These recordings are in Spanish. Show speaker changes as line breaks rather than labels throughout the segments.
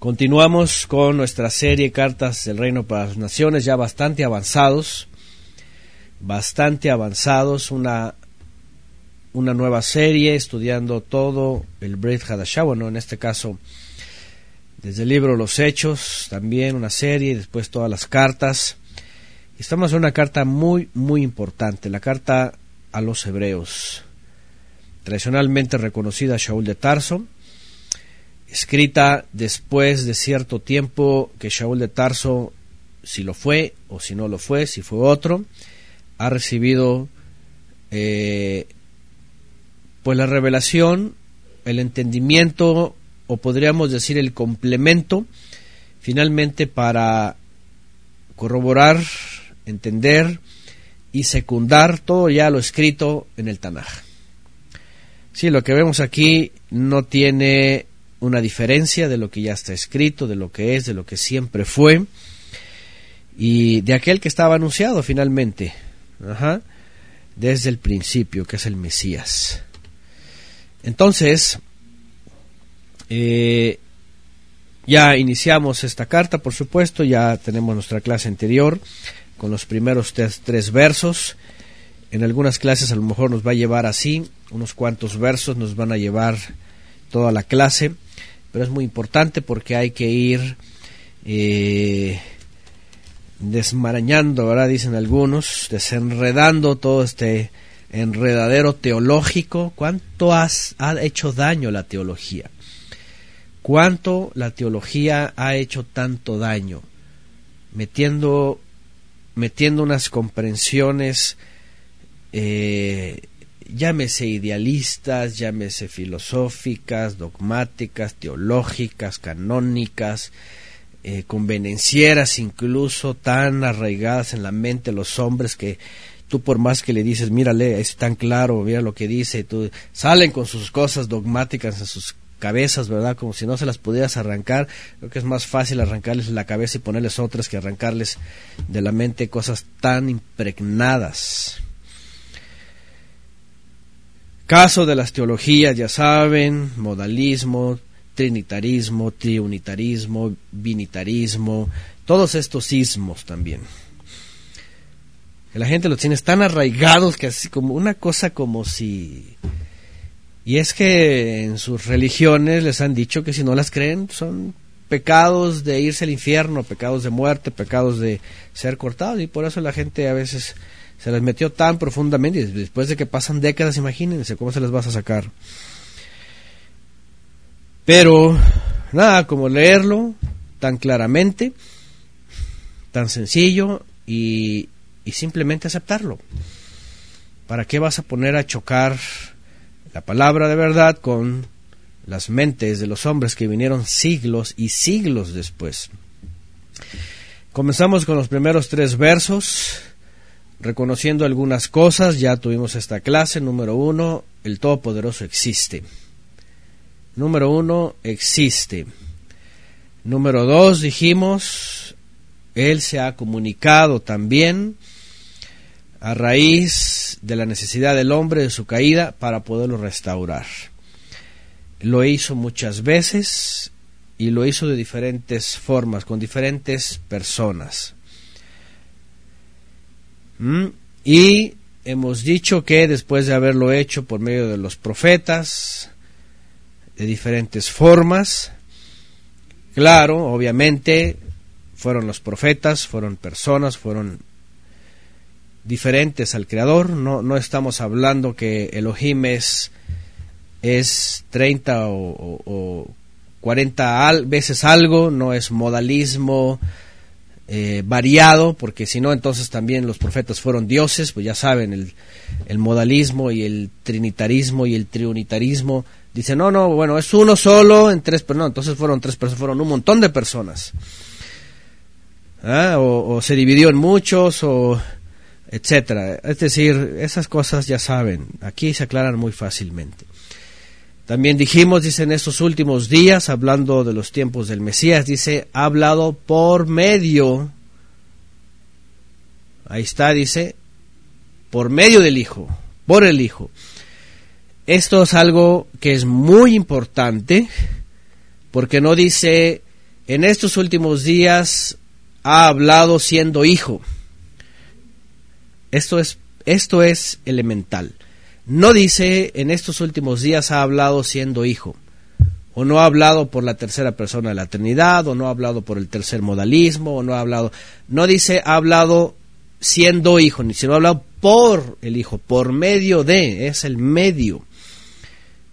Continuamos con nuestra serie Cartas del Reino para las Naciones, ya bastante avanzados, bastante avanzados, una, una nueva serie estudiando todo el Brit Hadashah, bueno, en este caso desde el libro Los Hechos, también una serie, después todas las cartas. Estamos en una carta muy, muy importante, la carta a los hebreos, tradicionalmente reconocida Shaul de Tarso, escrita después de cierto tiempo que Shaul de Tarso, si lo fue o si no lo fue, si fue otro, ha recibido eh, pues la revelación, el entendimiento o podríamos decir el complemento finalmente para corroborar, entender y secundar todo ya lo escrito en el Tanaj. Sí, lo que vemos aquí no tiene una diferencia de lo que ya está escrito, de lo que es, de lo que siempre fue y de aquel que estaba anunciado finalmente, desde el principio, que es el Mesías. Entonces, eh, ya iniciamos esta carta, por supuesto, ya tenemos nuestra clase anterior con los primeros tres versos. En algunas clases a lo mejor nos va a llevar así, unos cuantos versos nos van a llevar toda la clase pero es muy importante porque hay que ir eh, desmarañando, ¿verdad? Dicen algunos, desenredando todo este enredadero teológico. ¿Cuánto has, ha hecho daño la teología? ¿Cuánto la teología ha hecho tanto daño? Metiendo, metiendo unas comprensiones eh, llámese idealistas, llámese filosóficas, dogmáticas, teológicas, canónicas, eh, convenencieras incluso, tan arraigadas en la mente de los hombres que tú por más que le dices, mírale, es tan claro, mira lo que dice, tú, salen con sus cosas dogmáticas en sus cabezas, ¿verdad? Como si no se las pudieras arrancar. Creo que es más fácil arrancarles la cabeza y ponerles otras que arrancarles de la mente cosas tan impregnadas. Caso de las teologías, ya saben, modalismo, trinitarismo, triunitarismo, binitarismo, todos estos ismos también. La gente los tiene tan arraigados que así como una cosa como si... Y es que en sus religiones les han dicho que si no las creen son pecados de irse al infierno, pecados de muerte, pecados de ser cortados y por eso la gente a veces se les metió tan profundamente después de que pasan décadas, imagínense cómo se les vas a sacar. Pero nada, como leerlo tan claramente, tan sencillo y, y simplemente aceptarlo. ¿Para qué vas a poner a chocar la palabra de verdad con las mentes de los hombres que vinieron siglos y siglos después? Comenzamos con los primeros tres versos reconociendo algunas cosas, ya tuvimos esta clase. Número uno, el Todopoderoso existe. Número uno, existe. Número dos, dijimos, Él se ha comunicado también a raíz de la necesidad del hombre de su caída para poderlo restaurar. Lo hizo muchas veces y lo hizo de diferentes formas, con diferentes personas. ¿Mm? Y hemos dicho que después de haberlo hecho por medio de los profetas, de diferentes formas, claro, obviamente, fueron los profetas, fueron personas, fueron diferentes al Creador, no, no estamos hablando que Elohim es, es 30 o, o, o 40 veces algo, no es modalismo, eh, variado, porque si no, entonces también los profetas fueron dioses, pues ya saben, el, el, modalismo y el trinitarismo y el triunitarismo. Dicen, no, no, bueno, es uno solo en tres, pero no, entonces fueron tres personas, fueron un montón de personas. ¿Ah? O, o, se dividió en muchos, o etcétera. Es decir, esas cosas ya saben, aquí se aclaran muy fácilmente. También dijimos, dice, en estos últimos días, hablando de los tiempos del Mesías, dice, ha hablado por medio, ahí está, dice, por medio del Hijo, por el Hijo. Esto es algo que es muy importante, porque no dice en estos últimos días ha hablado siendo hijo. Esto es, esto es elemental. No dice en estos últimos días ha hablado siendo hijo, o no ha hablado por la tercera persona de la Trinidad, o no ha hablado por el tercer modalismo, o no ha hablado, no dice ha hablado siendo hijo, ni sino ha hablado por el hijo, por medio de, es el medio.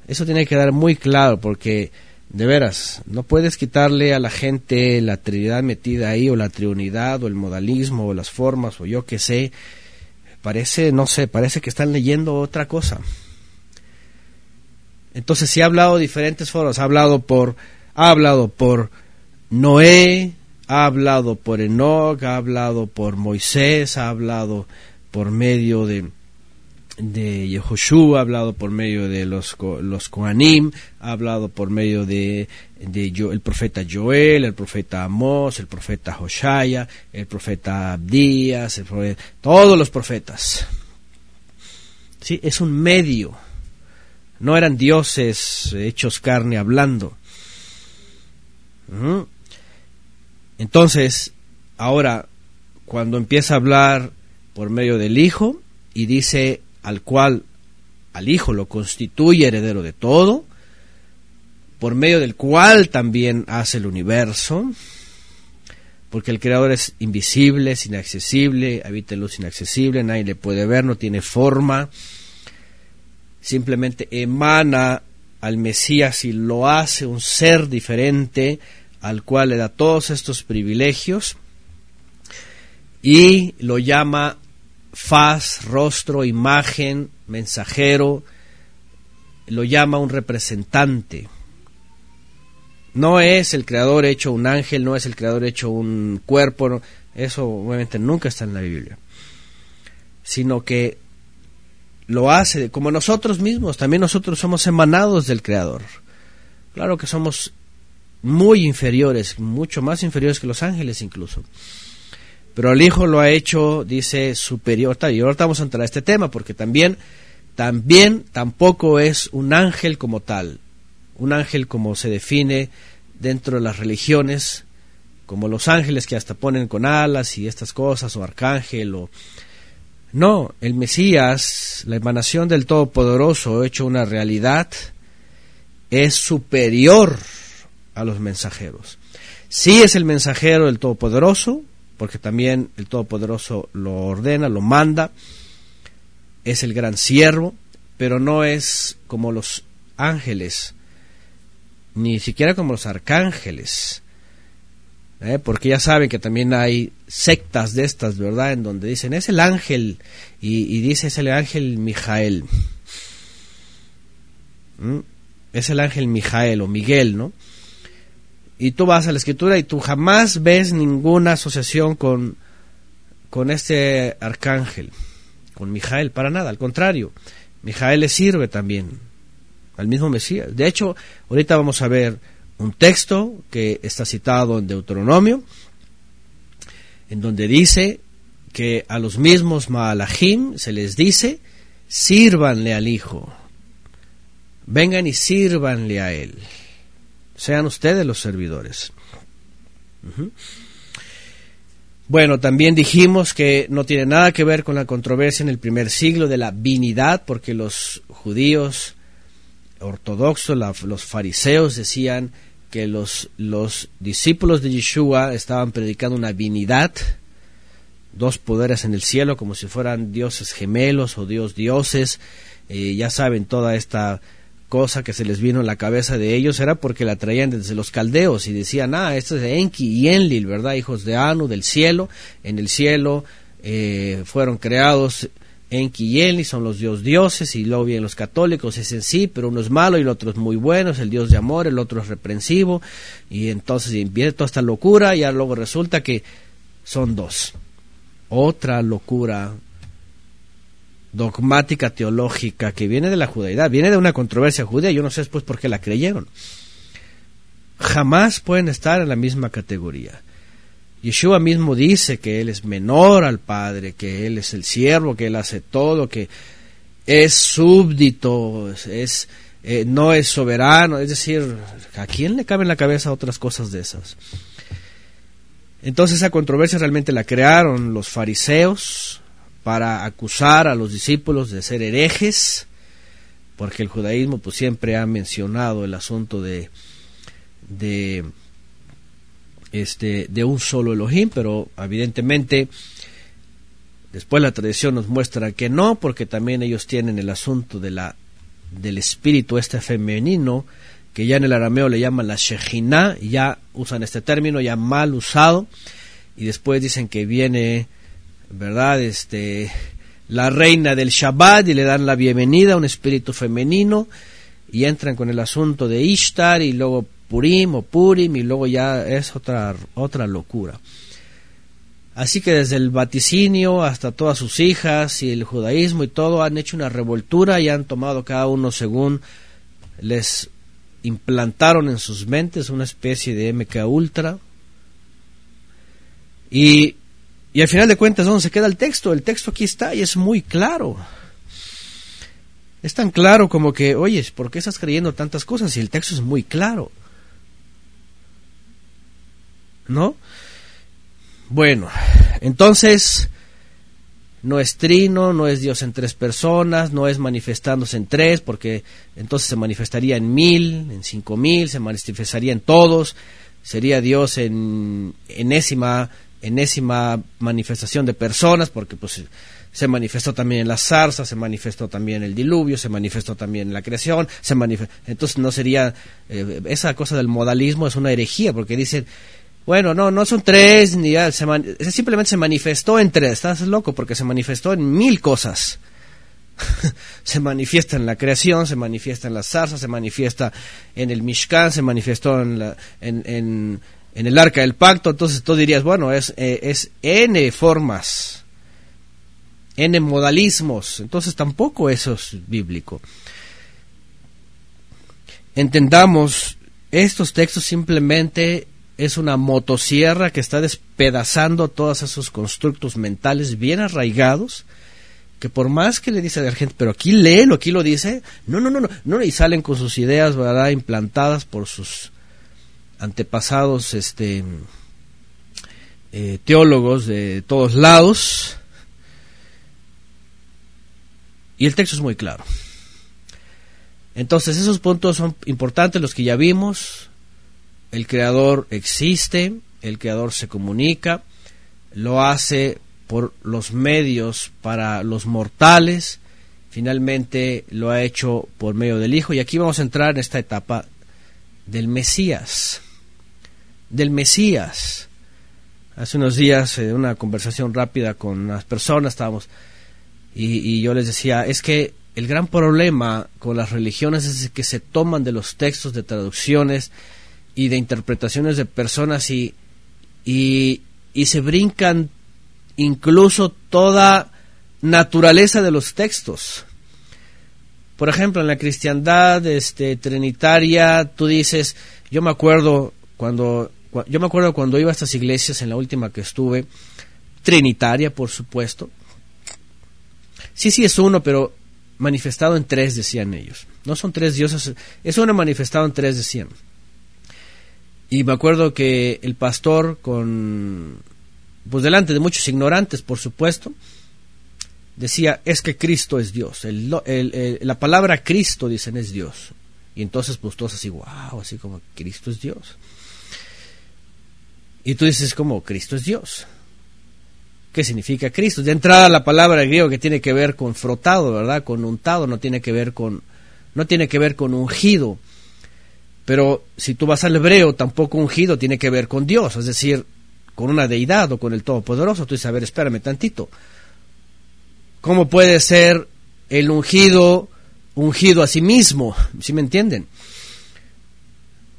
Eso tiene que quedar muy claro porque de veras, no puedes quitarle a la gente la trinidad metida ahí, o la triunidad, o el modalismo, o las formas, o yo qué sé. Parece, no sé, parece que están leyendo otra cosa. Entonces, si ha hablado diferentes formas, ha hablado por, ha hablado por Noé, ha hablado por Enoch, ha hablado por Moisés, ha hablado por medio de, de Yehoshua, ha hablado por medio de los, los ha hablado por medio de, de el profeta Joel, el profeta Amos, el profeta Hoshaya, el profeta Abdías, todos los profetas. ¿Sí? Es un medio. No eran dioses hechos carne hablando. Entonces, ahora, cuando empieza a hablar por medio del Hijo y dice al cual al Hijo lo constituye heredero de todo, por medio del cual también hace el universo, porque el Creador es invisible, es inaccesible, habita en luz inaccesible, nadie le puede ver, no tiene forma, simplemente emana al Mesías y lo hace un ser diferente al cual le da todos estos privilegios y lo llama faz, rostro, imagen, mensajero, lo llama un representante. No es el creador hecho un ángel, no es el creador hecho un cuerpo, eso obviamente nunca está en la Biblia, sino que lo hace como nosotros mismos, también nosotros somos emanados del creador. Claro que somos muy inferiores, mucho más inferiores que los ángeles incluso. Pero el Hijo lo ha hecho, dice, superior. Y ahorita vamos a entrar a este tema, porque también, también tampoco es un ángel como tal. Un ángel como se define dentro de las religiones, como los ángeles que hasta ponen con alas y estas cosas, o arcángel, o... No, el Mesías, la emanación del Todopoderoso hecho una realidad, es superior a los mensajeros. Sí es el mensajero del Todopoderoso, porque también el Todopoderoso lo ordena, lo manda, es el gran siervo, pero no es como los ángeles, ni siquiera como los arcángeles, ¿eh? porque ya saben que también hay sectas de estas, ¿verdad? En donde dicen, es el ángel, y, dice, es el ángel Mijael. ¿Mm? Es el ángel Mijael o Miguel, ¿no? Y tú vas a la escritura y tú jamás ves ninguna asociación con, con este arcángel, con Mijael, para nada, al contrario, Mijael le sirve también al mismo Mesías. De hecho, ahorita vamos a ver un texto que está citado en Deuteronomio, en donde dice que a los mismos Maalahim se les dice, sírvanle al Hijo, vengan y sírvanle a Él sean ustedes los servidores. Bueno, también dijimos que no tiene nada que ver con la controversia en el primer siglo de la vinidad, porque los judíos ortodoxos, los fariseos decían que los, los discípulos de Yeshua estaban predicando una vinidad, dos poderes en el cielo, como si fueran dioses gemelos o dios dioses. Eh, ya saben toda esta cosa que se les vino en la cabeza de ellos era porque la traían desde los caldeos y decían, ah, esto es de Enki y Enlil, ¿verdad? Hijos de Anu, del cielo. En el cielo eh, fueron creados Enki y Enlil, son los dios dioses, y luego vienen los católicos, es en sí, pero uno es malo y el otro es muy bueno, es el dios de amor, el otro es reprensivo, y entonces viene toda esta locura, y luego resulta que son dos. Otra locura dogmática teológica que viene de la judaidad, viene de una controversia judía, yo no sé después por qué la creyeron. Jamás pueden estar en la misma categoría. Yeshua mismo dice que Él es menor al Padre, que Él es el siervo, que Él hace todo, que es súbdito, es, eh, no es soberano, es decir, ¿a quién le cabe en la cabeza otras cosas de esas? Entonces esa controversia realmente la crearon los fariseos para acusar a los discípulos de ser herejes, porque el judaísmo pues siempre ha mencionado el asunto de de este de un solo Elohim, pero evidentemente después la tradición nos muestra que no, porque también ellos tienen el asunto de la del espíritu este femenino, que ya en el arameo le llaman la Shejina, ya usan este término ya mal usado, y después dicen que viene, ¿verdad? Este, la reina del Shabbat y le dan la bienvenida a un espíritu femenino, y entran con el asunto de Ishtar y luego Purim o Purim y luego ya es otra, otra locura. Así que desde el vaticinio hasta todas sus hijas y el judaísmo y todo han hecho una revoltura y han tomado cada uno según les implantaron en sus mentes una especie de MK Ultra. Y, y al final de cuentas, ¿dónde se queda el texto? El texto aquí está y es muy claro. Es tan claro como que, oye, ¿por qué estás creyendo tantas cosas si el texto es muy claro? ¿No? Bueno, entonces no es trino, no es Dios en tres personas, no es manifestándose en tres, porque entonces se manifestaría en mil, en cinco mil, se manifestaría en todos, sería Dios en enésima, enésima manifestación de personas, porque pues se manifestó también en las zarzas, se manifestó también el diluvio, se manifestó también en la creación, se entonces no sería, eh, esa cosa del modalismo es una herejía, porque dicen, bueno, no, no son tres, ni se simplemente se manifestó en tres. Estás loco porque se manifestó en mil cosas. se manifiesta en la creación, se manifiesta en las zarzas, se manifiesta en el Mishkan, se manifestó en, la, en, en, el arca del pacto. Entonces tú dirías, bueno, es, eh, es N formas, N modalismos. Entonces tampoco eso es bíblico. Entendamos, estos textos simplemente es una motosierra que está despedazando todos esos constructos mentales bien arraigados que por más que le dice a la gente, pero aquí léelo, aquí lo dice, no, no, no, no, no, y salen con sus ideas, ¿verdad?, implantadas por sus antepasados, este, eh, teólogos de todos lados, y el texto es muy claro. Entonces, esos puntos son importantes, los que ya vimos, el creador existe, el creador se comunica, lo hace por los medios para los mortales, finalmente lo ha hecho por medio del Hijo. Y aquí vamos a entrar en esta etapa del Mesías, del Mesías. Hace unos días, en una conversación rápida con unas personas, estábamos, y, y yo les decía, es que el gran problema con las religiones es que se toman de los textos de traducciones, y de interpretaciones de personas y, y, se brincan incluso toda naturaleza de los textos. Por ejemplo, en la cristiandad este, trinitaria, tú dices, yo me acuerdo cuando, yo me acuerdo cuando iba a estas iglesias, en la última que estuve, trinitaria, por supuesto. Sí, sí es uno, pero manifestado en tres, decían ellos. No son tres dioses, es uno manifestado en tres, decían. Y me acuerdo que el pastor, con, pues delante de muchos ignorantes, por supuesto, decía, es que Cristo es Dios. El, la palabra Cristo, dicen, es Dios. Y entonces, pues todos así, wow, así como Cristo es Dios. Y tú dices, como Cristo es Dios. ¿Qué significa Cristo? De entrada la palabra griego que tiene que ver con frotado, ¿verdad? Con untado, no tiene que ver con, no tiene que ver con ungido. Pero si tú vas al hebreo, tampoco ungido tiene que ver con Dios, es decir, con una deidad o con el Todopoderoso. Tú dices, a ver, espérame tantito. ¿Cómo puede ser el ungido ungido a sí mismo? ¿Sí me entienden?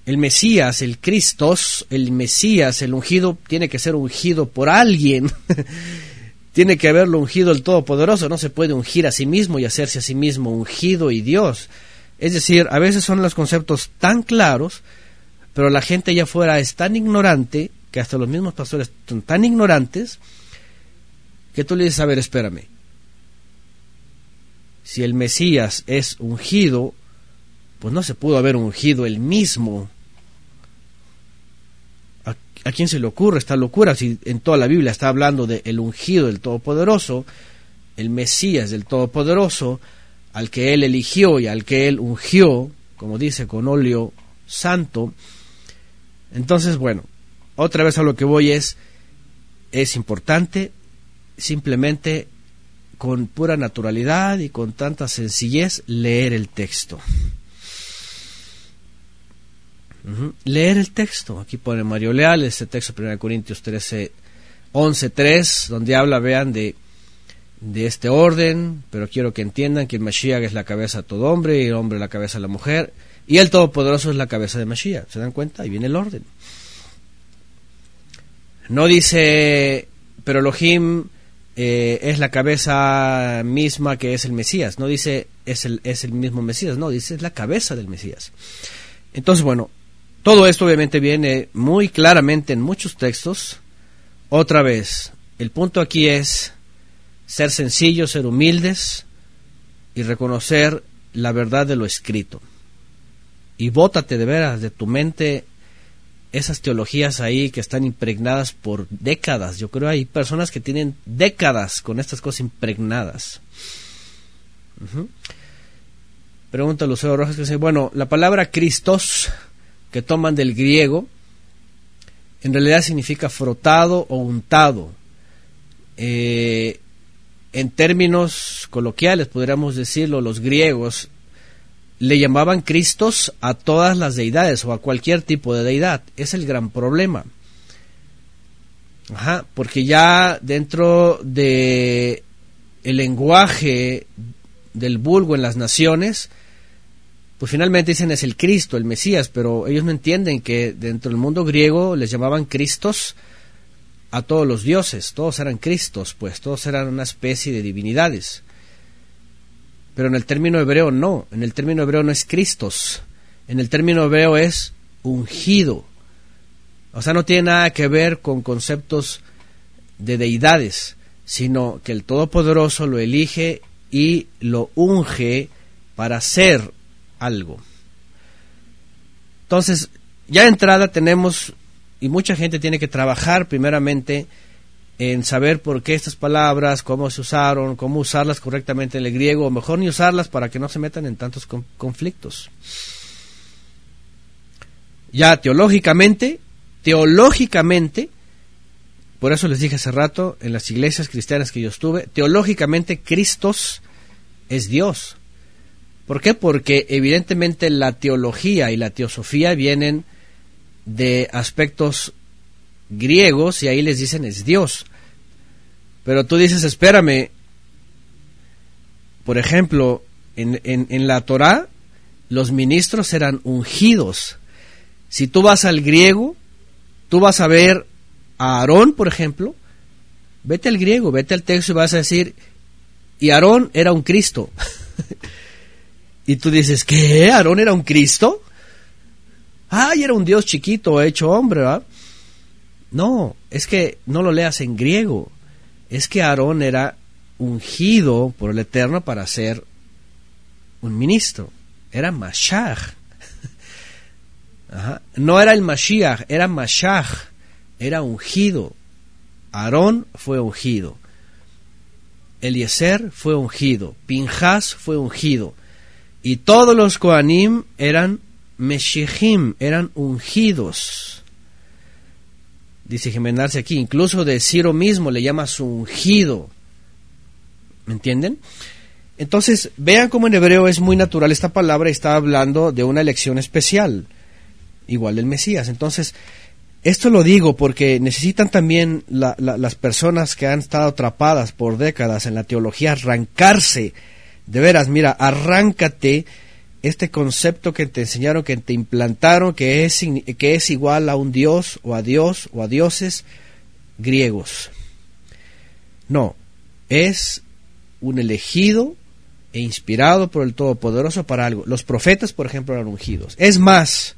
El Mesías, el Cristos, el Mesías, el ungido, tiene que ser ungido por alguien. tiene que haberlo ungido el Todopoderoso. No se puede ungir a sí mismo y hacerse a sí mismo ungido y Dios. Es decir, a veces son los conceptos tan claros, pero la gente allá afuera es tan ignorante, que hasta los mismos pastores son tan ignorantes, que tú le dices, a ver, espérame. Si el Mesías es ungido, pues no se pudo haber ungido él mismo. ¿A, quién se le ocurre esta locura si en toda la Biblia está hablando de el ungido del Todopoderoso, el Mesías del Todopoderoso, al que él eligió y al que él ungió, como dice, con óleo santo? Entonces, bueno, otra vez a lo que voy es, es importante simplemente con pura naturalidad y con tanta sencillez leer el texto. Leer el texto. Aquí pone Mario Leal, este texto 1 Corintios 13, 11, 3, donde habla, vean, de, de este orden, pero quiero que entiendan que el Mashiach es la cabeza de todo hombre y el hombre la cabeza de la mujer, y el Todopoderoso es la cabeza de Mashiach. ¿Se dan cuenta? Ahí viene el orden. No dice, pero Elohim eh, es la cabeza misma que es el Mesías. No dice es el, es el mismo Mesías, no, dice es la cabeza del Mesías. Entonces, bueno, todo esto obviamente viene muy claramente en muchos textos. Otra vez, el punto aquí es ser sencillos, ser humildes y reconocer la verdad de lo escrito. Y bótate de veras de tu mente esas teologías ahí que están impregnadas por décadas. Yo creo hay personas que tienen décadas con estas cosas impregnadas. Pregunta Lucero Rojas que dice, bueno, la palabra Cristos que toman del griego en realidad significa frotado o untado. Eh, en términos coloquiales, podríamos decirlo, los griegos le llamaban Cristos a todas las deidades o a cualquier tipo de deidad. Es el gran problema. Ajá, porque ya dentro de lenguaje del vulgo en las naciones, pues finalmente dicen es el Cristo, el Mesías, pero ellos no entienden que dentro del mundo griego les llamaban Cristos a todos los dioses, todos eran Cristos, pues todos eran una especie de divinidades. Pero en el término hebreo no, en el término hebreo no es Cristos, en el término hebreo es ungido. O sea, no tiene nada que ver con conceptos de deidades, sino que el Todopoderoso lo elige y lo unge para ser algo. Entonces, ya de entrada tenemos, y mucha gente tiene que trabajar primeramente en saber por qué estas palabras, cómo se usaron, cómo usarlas correctamente en el griego, o mejor ni usarlas para que no se metan en tantos conflictos. Ya teológicamente, teológicamente, por eso les dije hace rato en las iglesias cristianas que yo estuve, teológicamente Cristos es Dios. ¿Por qué? Porque evidentemente la teología y la teosofía vienen de aspectos griegos y ahí les dicen es Dios. Pero tú dices, espérame, por ejemplo, en, en, la Torá los ministros eran ungidos. Si tú vas al griego, tú vas a ver a Aarón, por ejemplo, vete al griego, vete al texto y vas a decir, y Aarón era un Cristo. y tú dices, ¿qué? ¿Aarón era un Cristo? Ay, era un Dios chiquito, hecho hombre. No, es que no lo leas en griego es que Aarón era ungido por el Eterno para ser un ministro. Era Mashiach. No era el Mashiach, era Mashiach. Era ungido. Aarón fue ungido. Eliezer fue ungido. Pinjas fue ungido. Y todos los Koanim eran Meshihim, eran ungidos dice Jiménez aquí, incluso de Ciro mismo le llama su ungido. ¿Me entienden? Entonces, vean cómo en hebreo es muy natural esta palabra y está hablando de una elección especial, igual del Mesías. Entonces, esto lo digo porque necesitan también las personas que han estado atrapadas por décadas en la teología arrancarse. De veras, mira, arráncate este concepto que te enseñaron, que te implantaron, que es, que es igual a un dios o a dios o a dioses griegos. No, es un elegido e inspirado por el Todopoderoso para algo. Los profetas, por ejemplo, eran ungidos. Es más,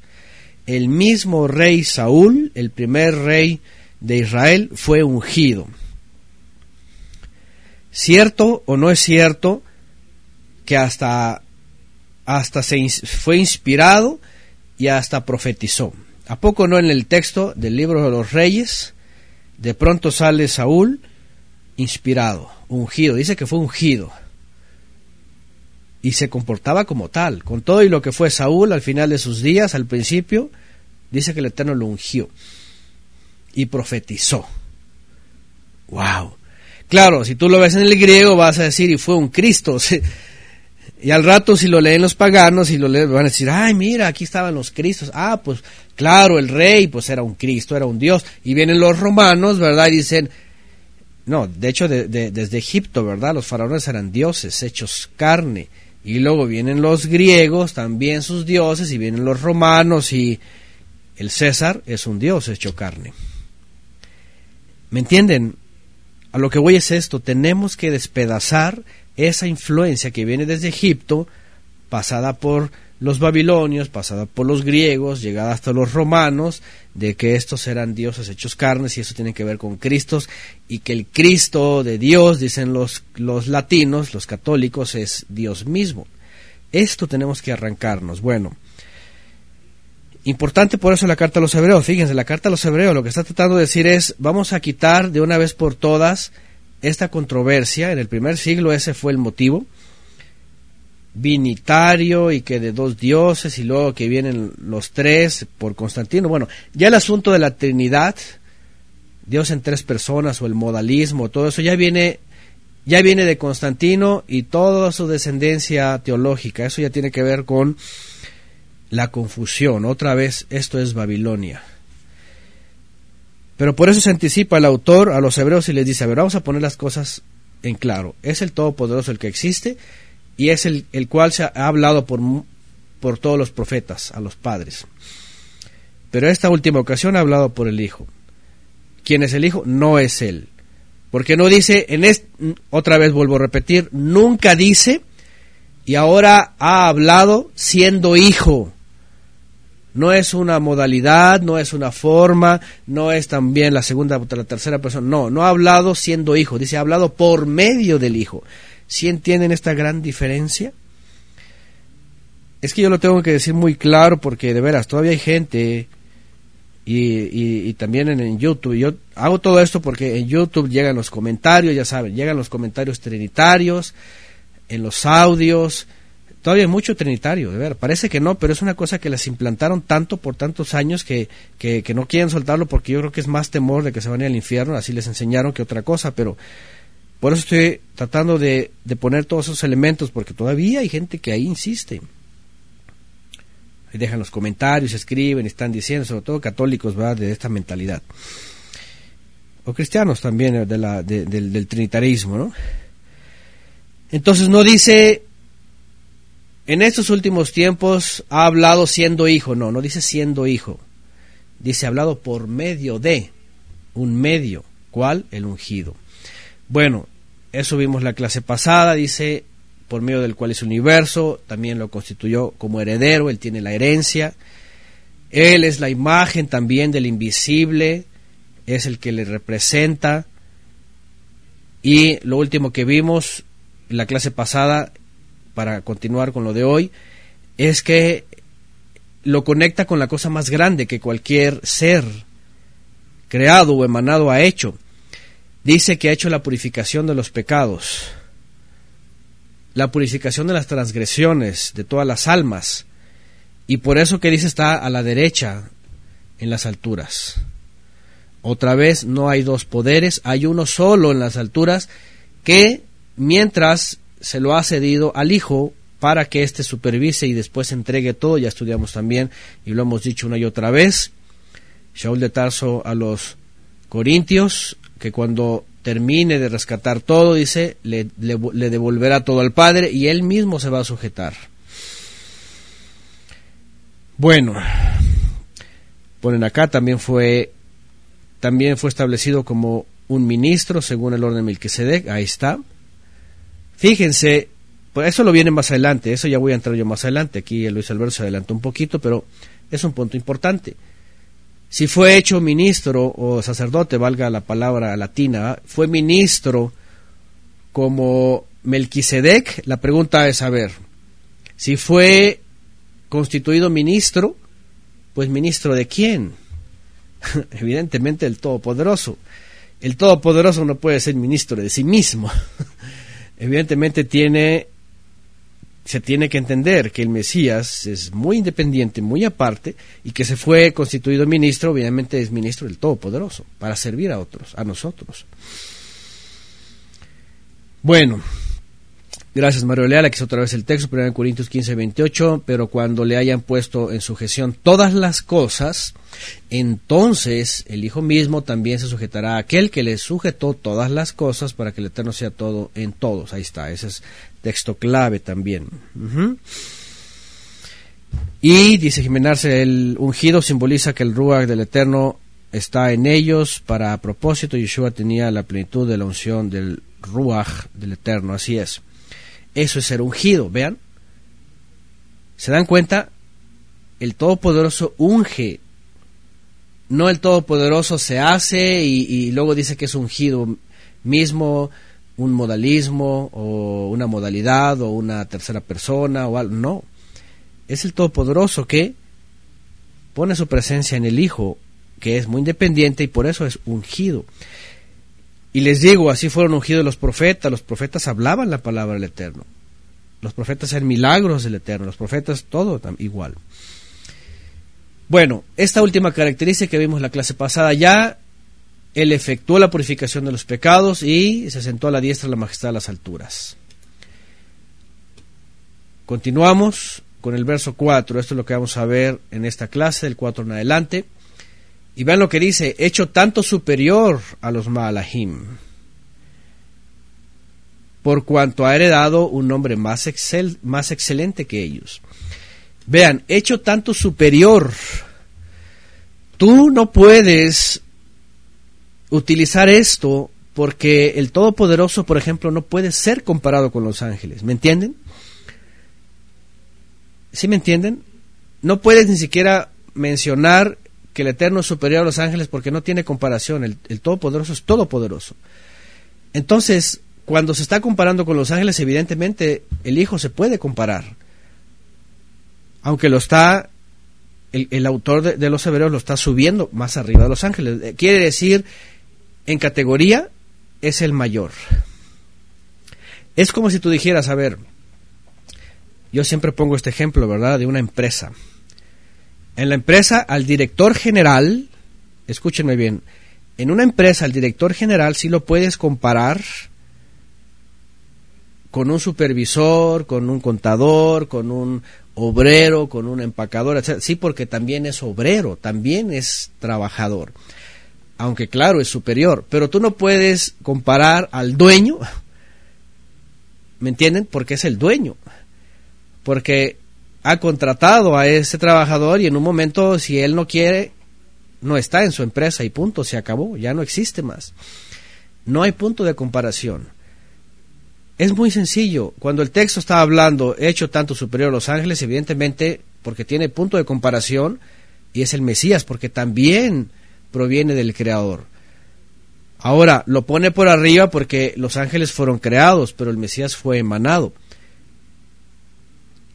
el mismo rey Saúl, el primer rey de Israel, fue ungido. ¿Cierto o no es cierto que hasta hasta se fue inspirado y hasta profetizó. ¿A poco no en el texto del libro de los reyes? De pronto sale Saúl inspirado, ungido, dice que fue ungido. Y se comportaba como tal, con todo y lo que fue Saúl al final de sus días, al principio, dice que el Eterno lo ungió y profetizó. ¡Wow! Claro, si tú lo ves en el griego vas a decir, y fue un Cristo. Y al rato si lo leen los paganos y lo leen, van a decir, ay, mira, aquí estaban los Cristos. Ah, pues claro, el rey pues era un Cristo, era un Dios. Y vienen los romanos, ¿verdad? Y dicen, no, de hecho desde Egipto, ¿verdad? Los faraones eran dioses, hechos carne. Y luego vienen los griegos, también sus dioses, y vienen los romanos y el César es un dios hecho carne. ¿Me entienden? A lo que voy es esto, tenemos que despedazar esa influencia que viene desde Egipto, pasada por los babilonios, pasada por los griegos, llegada hasta los romanos, de que estos eran dioses hechos carnes y eso tiene que ver con Cristos y que el Cristo de Dios, dicen los, los latinos, los católicos, es Dios mismo. Esto tenemos que arrancarnos. Bueno, Importante por eso la carta a los hebreos. Fíjense, la carta a los hebreos lo que está tratando de decir es, vamos a quitar de una vez por todas esta controversia. En el primer siglo ese fue el motivo. Vinitario y que de dos dioses y luego que vienen los tres por Constantino. Bueno, ya el asunto de la Trinidad, Dios en tres personas o el modalismo, todo eso ya viene ya viene de Constantino y toda su descendencia teológica. Eso ya tiene que ver con la confusión. Otra vez, esto es Babilonia. Pero por eso se anticipa el autor a los hebreos y les dice, a ver, vamos a poner las cosas en claro. Es el Todopoderoso el que existe y es el, el cual se ha hablado por, por todos los profetas, a los padres. Pero esta última ocasión ha hablado por el Hijo. ¿Quién es el Hijo? No es Él. Porque no dice, en este, otra vez vuelvo a repetir, nunca dice, y ahora ha hablado siendo Hijo. No es una modalidad, no es una forma, no es también la segunda o la tercera persona. No, no ha hablado siendo hijo, dice ha hablado por medio del hijo. ¿Sí entienden esta gran diferencia? Es que yo lo tengo que decir muy claro porque de veras todavía hay gente y, también en, en, YouTube. Yo hago todo esto porque en YouTube llegan los comentarios, ya saben, llegan los comentarios trinitarios, en los audios, Todavía hay mucho trinitario, de ver, parece que no, pero es una cosa que les implantaron tanto por tantos años que, que, no quieren soltarlo porque yo creo que es más temor de que se van al infierno, así les enseñaron que otra cosa, pero por eso estoy tratando de, de poner todos esos elementos porque todavía hay gente que ahí insiste. Dejan los comentarios, escriben, están diciendo, sobre todo católicos, va de esta mentalidad. O cristianos también la, del, del trinitarismo, ¿no? Entonces no dice en estos últimos tiempos ha hablado siendo hijo, no, no dice siendo hijo, dice hablado por medio de un medio, ¿cuál? El ungido. Bueno, eso vimos la clase pasada, dice por medio del cual es universo, también lo constituyó como heredero, él tiene la herencia, él es la imagen también del invisible, es el que le representa, y lo último que vimos la clase pasada para continuar con lo de hoy, es que lo conecta con la cosa más grande que cualquier ser creado o emanado ha hecho. Dice que ha hecho la purificación de los pecados, la purificación de las transgresiones de todas las almas, y por eso que dice está a la derecha en las alturas. Otra vez no hay dos poderes, hay uno solo en las alturas que mientras se lo ha cedido al Hijo para que éste supervise y después entregue todo. Ya estudiamos también y lo hemos dicho una y otra vez. Shaul de Tarso a los Corintios, que cuando termine de rescatar todo, dice, le, devolverá todo al Padre y él mismo se va a sujetar. Bueno, ponen acá, también fue, también fue establecido como un ministro según el orden de Melquisedec, ahí está. Fíjense, pues eso lo viene más adelante, eso ya voy a entrar yo más adelante, aquí Luis Alberto se adelantó un poquito, pero es un punto importante. Si fue hecho ministro o sacerdote, valga la palabra latina, fue ministro como Melquisedec, la pregunta es, a ver, Si fue constituido ministro, pues ministro de quién? Evidentemente el Todopoderoso. El Todopoderoso no puede ser ministro de sí mismo. Evidentemente tiene se tiene que entender que el Mesías es muy independiente, muy aparte, y que se fue constituido ministro, obviamente es ministro del Todopoderoso, para servir a otros, a nosotros. Bueno, Gracias, Mario Leal. Aquí otra vez el texto, 1 Corintios 15, 28. Pero cuando le hayan puesto en sujeción todas las cosas, entonces el Hijo mismo también se sujetará a aquel que le sujetó todas las cosas para que el Eterno sea todo en todos. Ahí está, ese es texto clave también. Y dice Jimenarse, el ungido simboliza que el Ruach del Eterno está en ellos para propósito. Yeshua tenía la plenitud de la unción del Ruach del Eterno, así es. Eso es ser ungido, vean. ¿Se dan cuenta? El Todopoderoso unge. No el Todopoderoso se hace y, luego dice que es ungido mismo, un modalismo o una modalidad o una tercera persona o algo. No. Es el Todopoderoso que pone su presencia en el Hijo, que es muy independiente y por eso es ungido. Y les digo, así fueron ungidos los profetas, los profetas hablaban la palabra del Eterno. Los profetas eran milagros del Eterno, los profetas todo igual. Bueno, esta última característica que vimos en la clase pasada, ya él efectuó la purificación de los pecados y se sentó a la diestra de la majestad de las alturas. Continuamos con el verso 4, esto es lo que vamos a ver en esta clase, del 4 en adelante. Y vean lo que dice, hecho tanto superior a los Malahim, por cuanto ha heredado un nombre más, más excelente que ellos. Vean, hecho tanto superior, tú no puedes utilizar esto porque el Todopoderoso, por ejemplo, no puede ser comparado con los ángeles. ¿Me entienden? ¿Sí me entienden? No puedes ni siquiera mencionar que el Eterno es superior a los ángeles porque no tiene comparación. El, Todopoderoso es todopoderoso. Entonces, cuando se está comparando con los ángeles, evidentemente el Hijo se puede comparar. Aunque lo está, el, autor de, los hebreos lo está subiendo más arriba de los ángeles. Eh, quiere decir, en categoría, es el mayor. Es como si tú dijeras, a ver, yo siempre pongo este ejemplo, ¿verdad?, de una empresa. En la empresa, al director general, escúchenme bien, en una empresa, al director general sí lo puedes comparar con un supervisor, con un contador, con un obrero, con un empacador, etc. Sí, porque también es obrero, también es trabajador. Aunque claro, es superior. Pero tú no puedes comparar al dueño, ¿me entienden? Porque es el dueño. Porque ha contratado a ese trabajador y en un momento si él no quiere, no está en su empresa y punto, se acabó, ya no existe más. No hay punto de comparación. Es muy sencillo. Cuando el texto está hablando hecho tanto superior a los ángeles, evidentemente porque tiene punto de comparación y es el Mesías, porque también proviene del Creador. Ahora, lo pone por arriba porque los ángeles fueron creados, pero el Mesías fue emanado.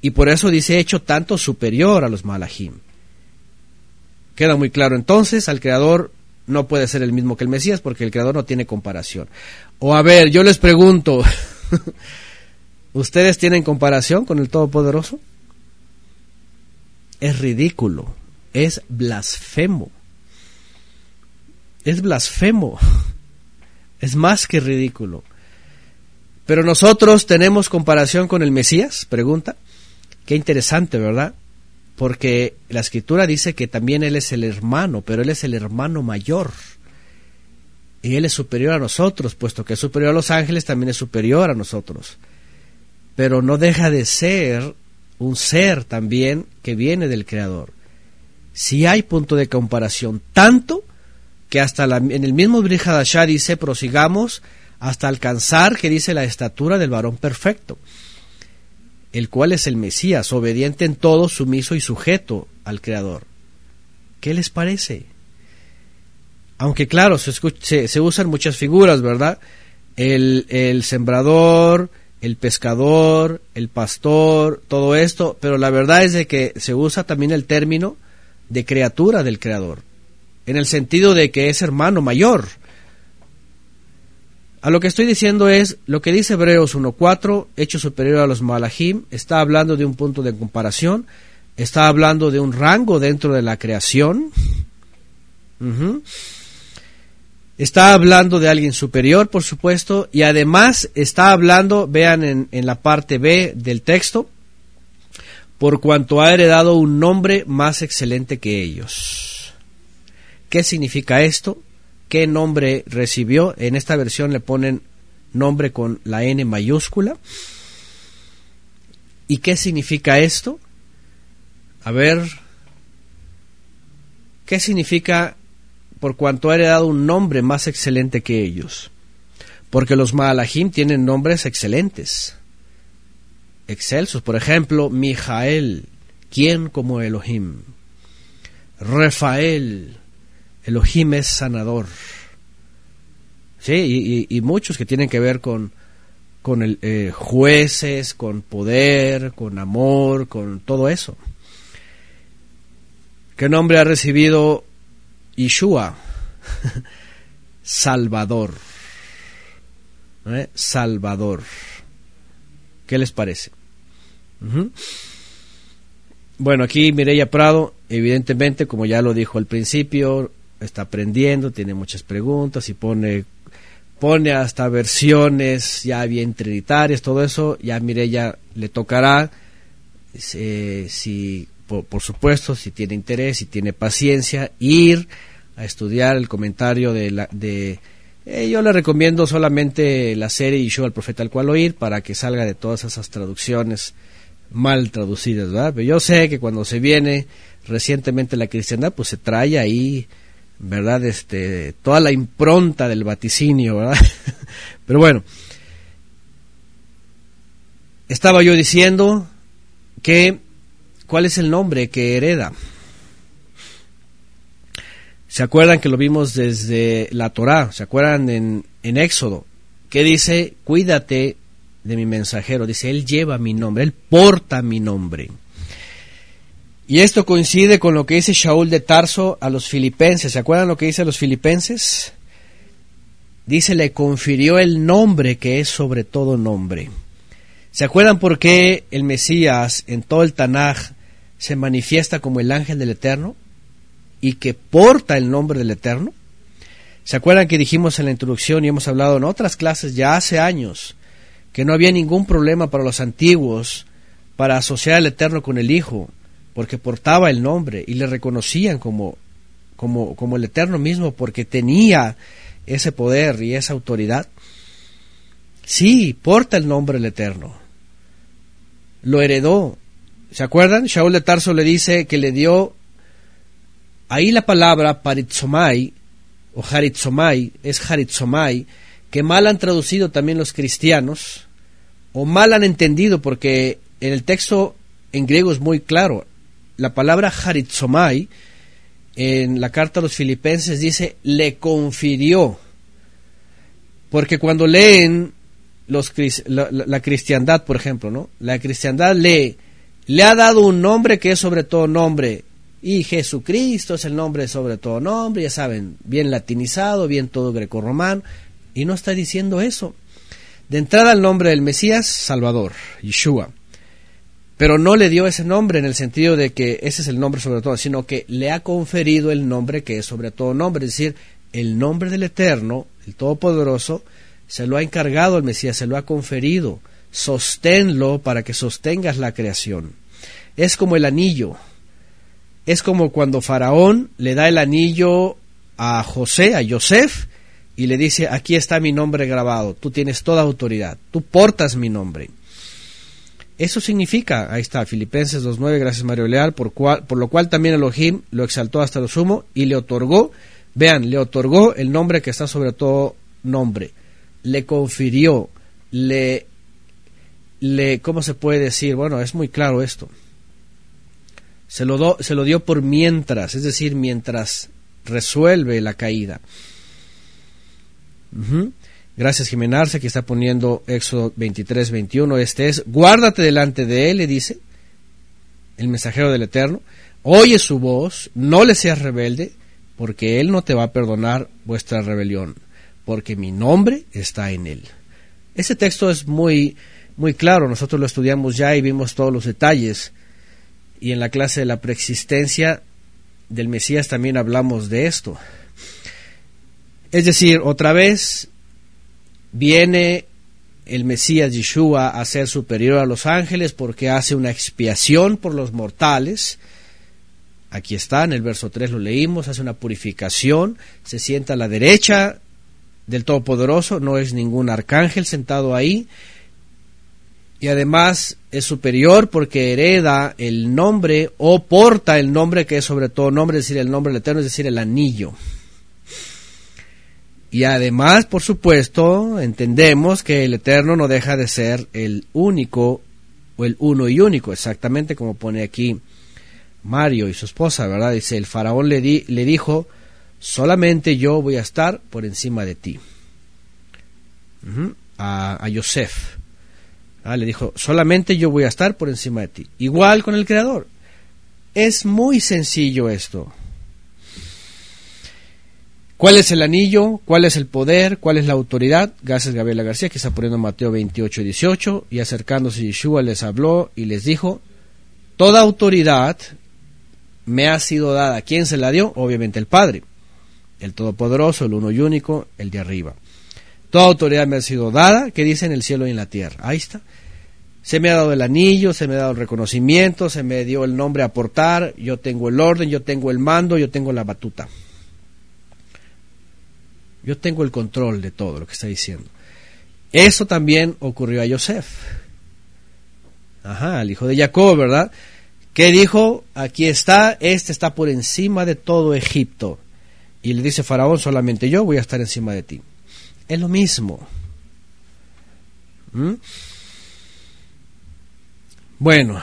Y por eso dice hecho tanto superior a los malajim. Queda muy claro entonces, al creador no puede ser el mismo que el Mesías porque el creador no tiene comparación. O a ver, yo les pregunto, ¿ustedes tienen comparación con el Todopoderoso? Es ridículo, es blasfemo. Es blasfemo. Es más que ridículo. Pero nosotros tenemos comparación con el Mesías, pregunta. Qué interesante, ¿verdad? Porque la escritura dice que también Él es el hermano, pero Él es el hermano mayor. Y Él es superior a nosotros, puesto que es superior a los ángeles, también es superior a nosotros. Pero no deja de ser un ser también que viene del Creador. Si hay punto de comparación, tanto que hasta en el mismo Brihadashah dice, prosigamos hasta alcanzar, que dice la estatura del varón perfecto el cual es el Mesías, obediente en todo, sumiso y sujeto al Creador. ¿Qué les parece? Aunque claro, se, se, usan muchas figuras, ¿verdad? El, el, sembrador, el pescador, el pastor, todo esto, pero la verdad es de que se usa también el término de criatura del creador, en el sentido de que es hermano mayor. A lo que estoy diciendo es, lo que dice Hebreos 1.4, hecho superior a los malachim, está hablando de un punto de comparación, está hablando de un rango dentro de la creación, Está hablando de alguien superior, por supuesto, y además está hablando, vean en, en, la parte B del texto, por cuanto ha heredado un nombre más excelente que ellos. ¿Qué significa esto? ¿Qué nombre recibió? En esta versión le ponen nombre con la N mayúscula. ¿Y qué significa esto? A ver, ¿qué significa por cuanto ha heredado un nombre más excelente que ellos. Porque los Maalahim tienen nombres excelentes, excelsos. Por ejemplo, Mijael, ¿quién como Elohim? Rafael, Elohim es sanador. Sí, y, muchos que tienen que ver con, con el, eh, jueces, con poder, con amor, con todo eso. ¿Qué nombre ha recibido Yeshua, Salvador. ¿Eh? Salvador. ¿Qué les parece? Bueno, aquí Mireya Prado, evidentemente, como ya lo dijo al principio, está aprendiendo, tiene muchas preguntas y pone, pone hasta versiones ya bien trinitarias, todo eso. Ya Mireya le tocará, si por, supuesto, si tiene interés, si tiene paciencia, ir a estudiar el comentario de la, de eh, yo le recomiendo solamente la serie y al profeta al cual oír para que salga de todas esas traducciones mal traducidas, ¿verdad? Yo sé que cuando se viene recientemente la cristiandad, pues se trae ahí, ¿verdad? Este, toda la impronta del vaticinio, ¿verdad? Pero bueno, estaba yo diciendo que ¿Cuál es el nombre que hereda? ¿Se acuerdan que lo vimos desde la Torá? ¿Se acuerdan en, en Éxodo? ¿Qué dice? Cuídate de mi mensajero. Dice, él lleva mi nombre, él porta mi nombre. Y esto coincide con lo que dice Shaul de Tarso a los filipenses. ¿Se acuerdan lo que dice a los filipenses? Dice, le confirió el nombre que es sobre todo nombre. ¿Se acuerdan por qué el Mesías en todo el Tanaj se manifiesta como el ángel del Eterno y que porta el nombre del Eterno. ¿Se acuerdan que dijimos en la introducción y hemos hablado en otras clases ya hace años que no había ningún problema para los antiguos para asociar al Eterno con el Hijo, porque portaba el nombre y le reconocían como, como, como el Eterno mismo, porque tenía ese poder y esa autoridad? Sí, porta el nombre del Eterno. Lo heredó, ¿Se acuerdan? Shaul de Tarso le dice que le dio ahí la palabra paritzomai o haritzomai, es haritzomai, que mal han traducido también los cristianos o mal han entendido porque en el texto en griego es muy claro. La palabra haritzomai en la carta a los filipenses dice le confirió. Porque cuando leen la, cristiandad, por ejemplo, ¿no? La cristiandad lee le ha dado un nombre que es sobre todo nombre. Y Jesucristo es el nombre sobre todo nombre, ya saben, bien latinizado, bien todo grecorromano. Y no está diciendo eso. De entrada el nombre del Mesías, Salvador, Yeshua. Pero no le dio ese nombre en el sentido de que ese es el nombre sobre todo, sino que le ha conferido el nombre que es sobre todo nombre. Es decir, el nombre del Eterno, el Todopoderoso, se lo ha encargado el Mesías, se lo ha conferido sosténlo para que sostengas la creación. Es como el anillo. Es como cuando Faraón le da el anillo a José, a Yosef, y le dice, aquí está mi nombre grabado, tú tienes toda autoridad, tú portas mi nombre. Eso significa, ahí está, Filipenses 2.9, gracias Mario Leal, por, por lo cual también Elohim lo exaltó hasta lo sumo y le otorgó, vean, le otorgó el nombre que está sobre todo nombre, le confirió, le le, ¿cómo se puede decir? Bueno, es muy claro esto. Se lo, se lo dio por mientras, es decir, mientras resuelve la caída. Gracias Jimenarse que está poniendo Éxodo 23, 21. Este es, guárdate delante de él, le dice el mensajero del Eterno, oye su voz, no le seas rebelde, porque él no te va a perdonar vuestra rebelión, porque mi nombre está en él. Ese texto es muy, muy claro, nosotros lo estudiamos ya y vimos todos los detalles, y en la clase de la preexistencia del Mesías también hablamos de esto. Es decir, otra vez viene el Mesías Yeshua a ser superior a los ángeles porque hace una expiación por los mortales. Aquí está, en el verso 3 lo leímos, hace una purificación, se sienta a la derecha del Todopoderoso, no es ningún arcángel sentado ahí, y además es superior porque hereda el nombre o porta el nombre que es sobre todo nombre, es decir, el nombre del Eterno, es decir, el anillo. Y además, por supuesto, entendemos que el Eterno no deja de ser el único o el uno y único, exactamente como pone aquí Mario y su esposa, ¿verdad? Dice, el faraón le, di, le dijo, solamente yo voy a estar por encima de ti. a, a Yosef. Le dijo, solamente yo voy a estar por encima de ti. Igual con el Creador. Es muy sencillo esto. ¿Cuál es el anillo? ¿Cuál es el poder? ¿Cuál es la autoridad? Gracias Gabriela García, que está poniendo Mateo 28 y 18. Y acercándose Yeshua les habló y les dijo, Toda autoridad me ha sido dada. ¿Quién se la dio? Obviamente el Padre, el Todopoderoso, el uno y único, el de arriba. Toda autoridad me ha sido dada, que dice en el cielo y en la tierra. Ahí está. Se me ha dado el anillo, se me ha dado el reconocimiento, se me dio el nombre a portar, yo tengo el orden, yo tengo el mando, yo tengo la batuta. Yo tengo el control de todo lo que está diciendo. Eso también ocurrió a Yosef. Ajá, el hijo de Jacob, ¿verdad? Que dijo, aquí está, este está por encima de todo Egipto. Y le dice Faraón, solamente yo voy a estar encima de ti. Es lo mismo. ¿Mm? Bueno.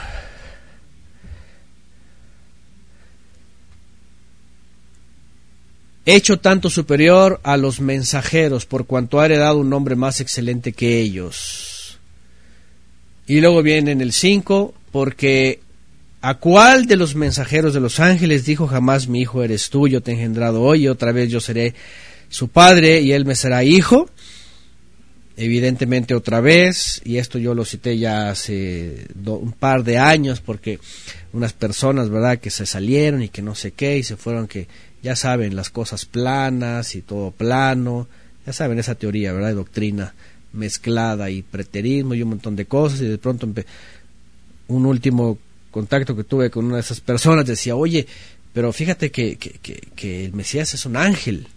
Hecho tanto superior a los mensajeros, por cuanto ha heredado un nombre más excelente que ellos. Y luego viene en el 5, porque ¿a cuál de los mensajeros de los ángeles dijo jamás mi hijo eres tú, yo te he engendrado hoy y otra vez yo seré su padre y él me será hijo. Evidentemente otra vez, y esto yo lo cité ya hace un par de años porque unas personas, ¿verdad?, que se salieron y que no sé qué, y se fueron que, ya saben, las cosas planas y todo plano, ya saben esa teoría, ¿verdad?, de doctrina mezclada y preterismo y un montón de cosas, y de pronto un último contacto que tuve con una de esas personas decía, oye, pero fíjate que, que, que el Mesías es un ángel,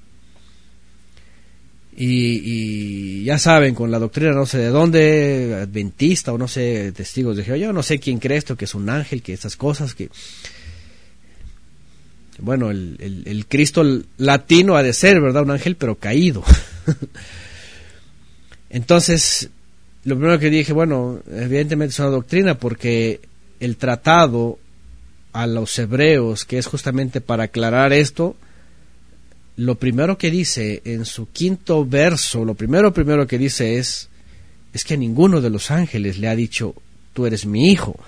y, ya saben, con la doctrina no sé de dónde, adventista o no sé, testigos de Jehová, yo no sé quién cree esto, que es un ángel, que estas cosas, que... Bueno, el, el, Cristo latino ha de ser, ¿verdad? Un ángel, pero caído. Entonces, lo primero que dije, bueno, evidentemente es una doctrina porque el tratado a los hebreos, que es justamente para aclarar esto, lo primero que dice en su quinto verso, lo primero primero que dice es, es que ninguno de los ángeles le ha dicho, tú eres mi hijo,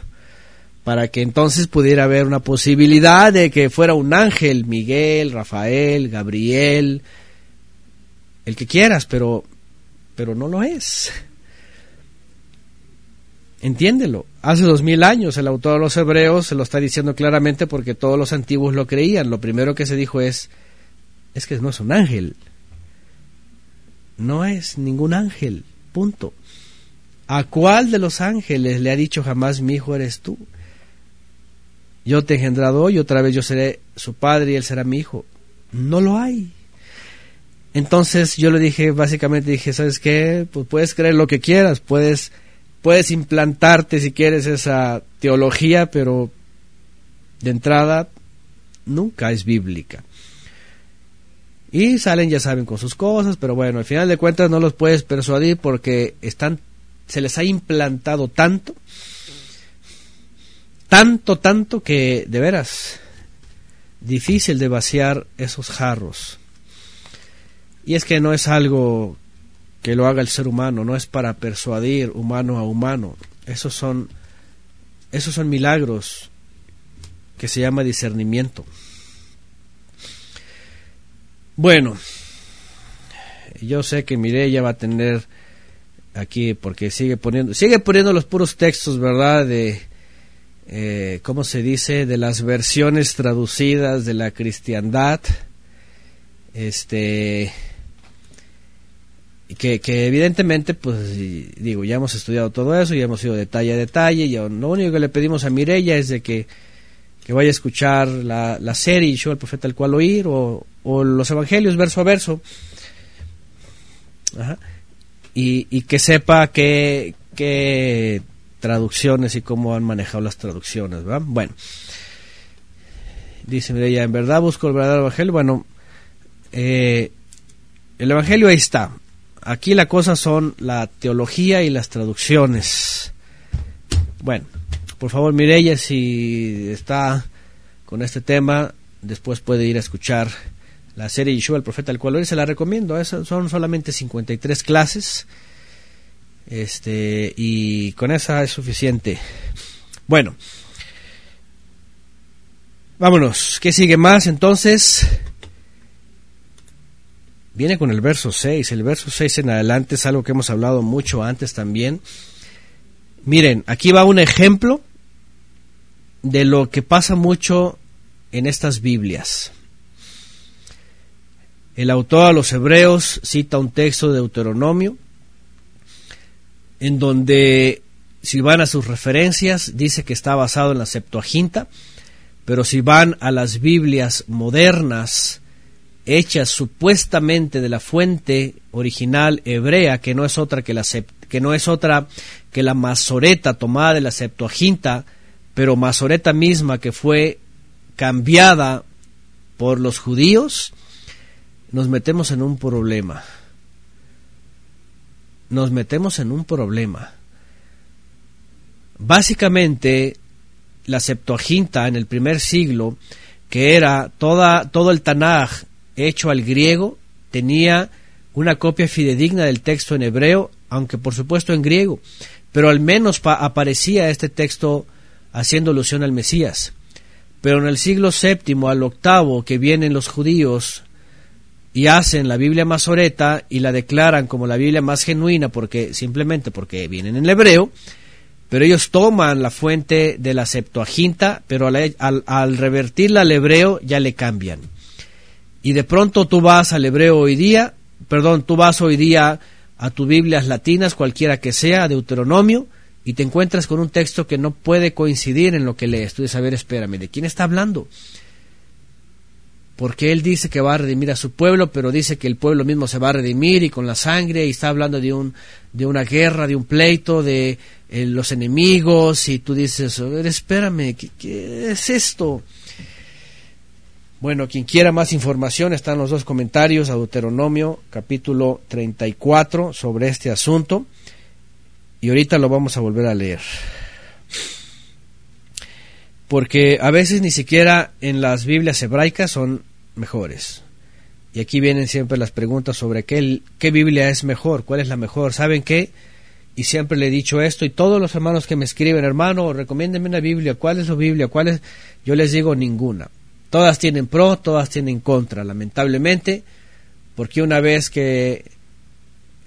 para que entonces pudiera haber una posibilidad de que fuera un ángel, Miguel, Rafael, Gabriel, el que quieras, pero, pero no lo es. Entiéndelo. Hace dos mil años el autor de los Hebreos se lo está diciendo claramente porque todos los antiguos lo creían. Lo primero que se dijo es, es que no es un ángel. No es ningún ángel. Punto. ¿A cuál de los ángeles le ha dicho jamás mi hijo eres tú? Yo te he engendrado hoy, otra vez yo seré su padre y él será mi hijo. No lo hay. Entonces yo le dije, básicamente dije, ¿sabes qué? Pues puedes creer lo que quieras, puedes, puedes implantarte si quieres esa teología, pero de entrada nunca es bíblica. Y salen, ya saben, con sus cosas, pero bueno, al final de cuentas no los puedes persuadir porque están, se les ha implantado tanto, tanto, tanto que de veras difícil de vaciar esos jarros. Y es que no es algo que lo haga el ser humano, no es para persuadir humano a humano. Esos son, esos son milagros que se llama discernimiento. Bueno, yo sé que Mireya va a tener aquí porque sigue poniendo sigue poniendo los puros textos, ¿verdad? De eh, ¿cómo se dice? De las versiones traducidas de la cristiandad. Este que, que evidentemente, pues digo, ya hemos estudiado todo eso, ya hemos ido detalle a detalle, y lo único que le pedimos a Mireya es de que, que vaya a escuchar la, la serie Yo, el profeta al cual oír, o, o los evangelios verso a verso, Y, y, que sepa qué, qué traducciones y cómo han manejado las traducciones, ¿verdad? Bueno, dice Mireya, en verdad busco el verdadero evangelio, bueno, eh, el evangelio ahí está, Aquí la cosa son la teología y las traducciones. Bueno, por favor, Mireya, si está con este tema, después puede ir a escuchar la serie Yeshua, el profeta al cual hoy se la recomiendo. son solamente 53 clases. Este, y con esa es suficiente. Bueno, vámonos. ¿Qué sigue más entonces? viene con el verso 6. El verso 6 en adelante es algo que hemos hablado mucho antes también. Miren, aquí va un ejemplo de lo que pasa mucho en estas Biblias. El autor a los hebreos cita un texto de Deuteronomio en donde si van a sus referencias dice que está basado en la Septuaginta, pero si van a las Biblias modernas hechas supuestamente de la fuente original hebrea, que no es otra que la, que no es otra que la Masoreta tomada de la Septuaginta, pero Masoreta misma que fue cambiada por los judíos, nos metemos en un problema. Nos metemos en un problema. Básicamente, la Septuaginta en el primer siglo, que era toda, todo el Tanaj hecho al griego, tenía una copia fidedigna del texto en hebreo, aunque por supuesto en griego, pero al menos aparecía este texto haciendo alusión al Mesías. Pero en el siglo VII al octavo que vienen los judíos y hacen la Biblia masoreta y la declaran como la Biblia más genuina porque simplemente porque vienen en hebreo, pero ellos toman la fuente de la Septuaginta, pero al, al revertirla al hebreo ya le cambian y de pronto tú vas al hebreo hoy día, perdón, tú vas hoy día a tus Biblias latinas, cualquiera que sea, Deuteronomio, y te encuentras con un texto que no puede coincidir en lo que lees. Tú dices, a ver, espérame, ¿de quién está hablando? Porque él dice que va a redimir a su pueblo, pero dice que el pueblo mismo se va a redimir y con la sangre, y está hablando de, un, de una guerra, de un pleito, de eh, los enemigos, y tú dices, a ver, espérame, qué es esto? Bueno, quien quiera más información, están los dos comentarios a Deuteronomio capítulo 34 sobre este asunto. Y ahorita lo vamos a volver a leer. Porque a veces ni siquiera en las Biblias hebraicas son mejores. Y aquí vienen siempre las preguntas sobre qué, qué Biblia es mejor, cuál es la mejor. ¿Saben qué? Y siempre le he dicho esto, y todos los hermanos que me escriben, hermano, recomiéndeme una Biblia, ¿cuál es la Biblia? ¿Cuál es? Yo les digo ninguna Todas tienen pro, todas tienen contra, lamentablemente, porque una vez que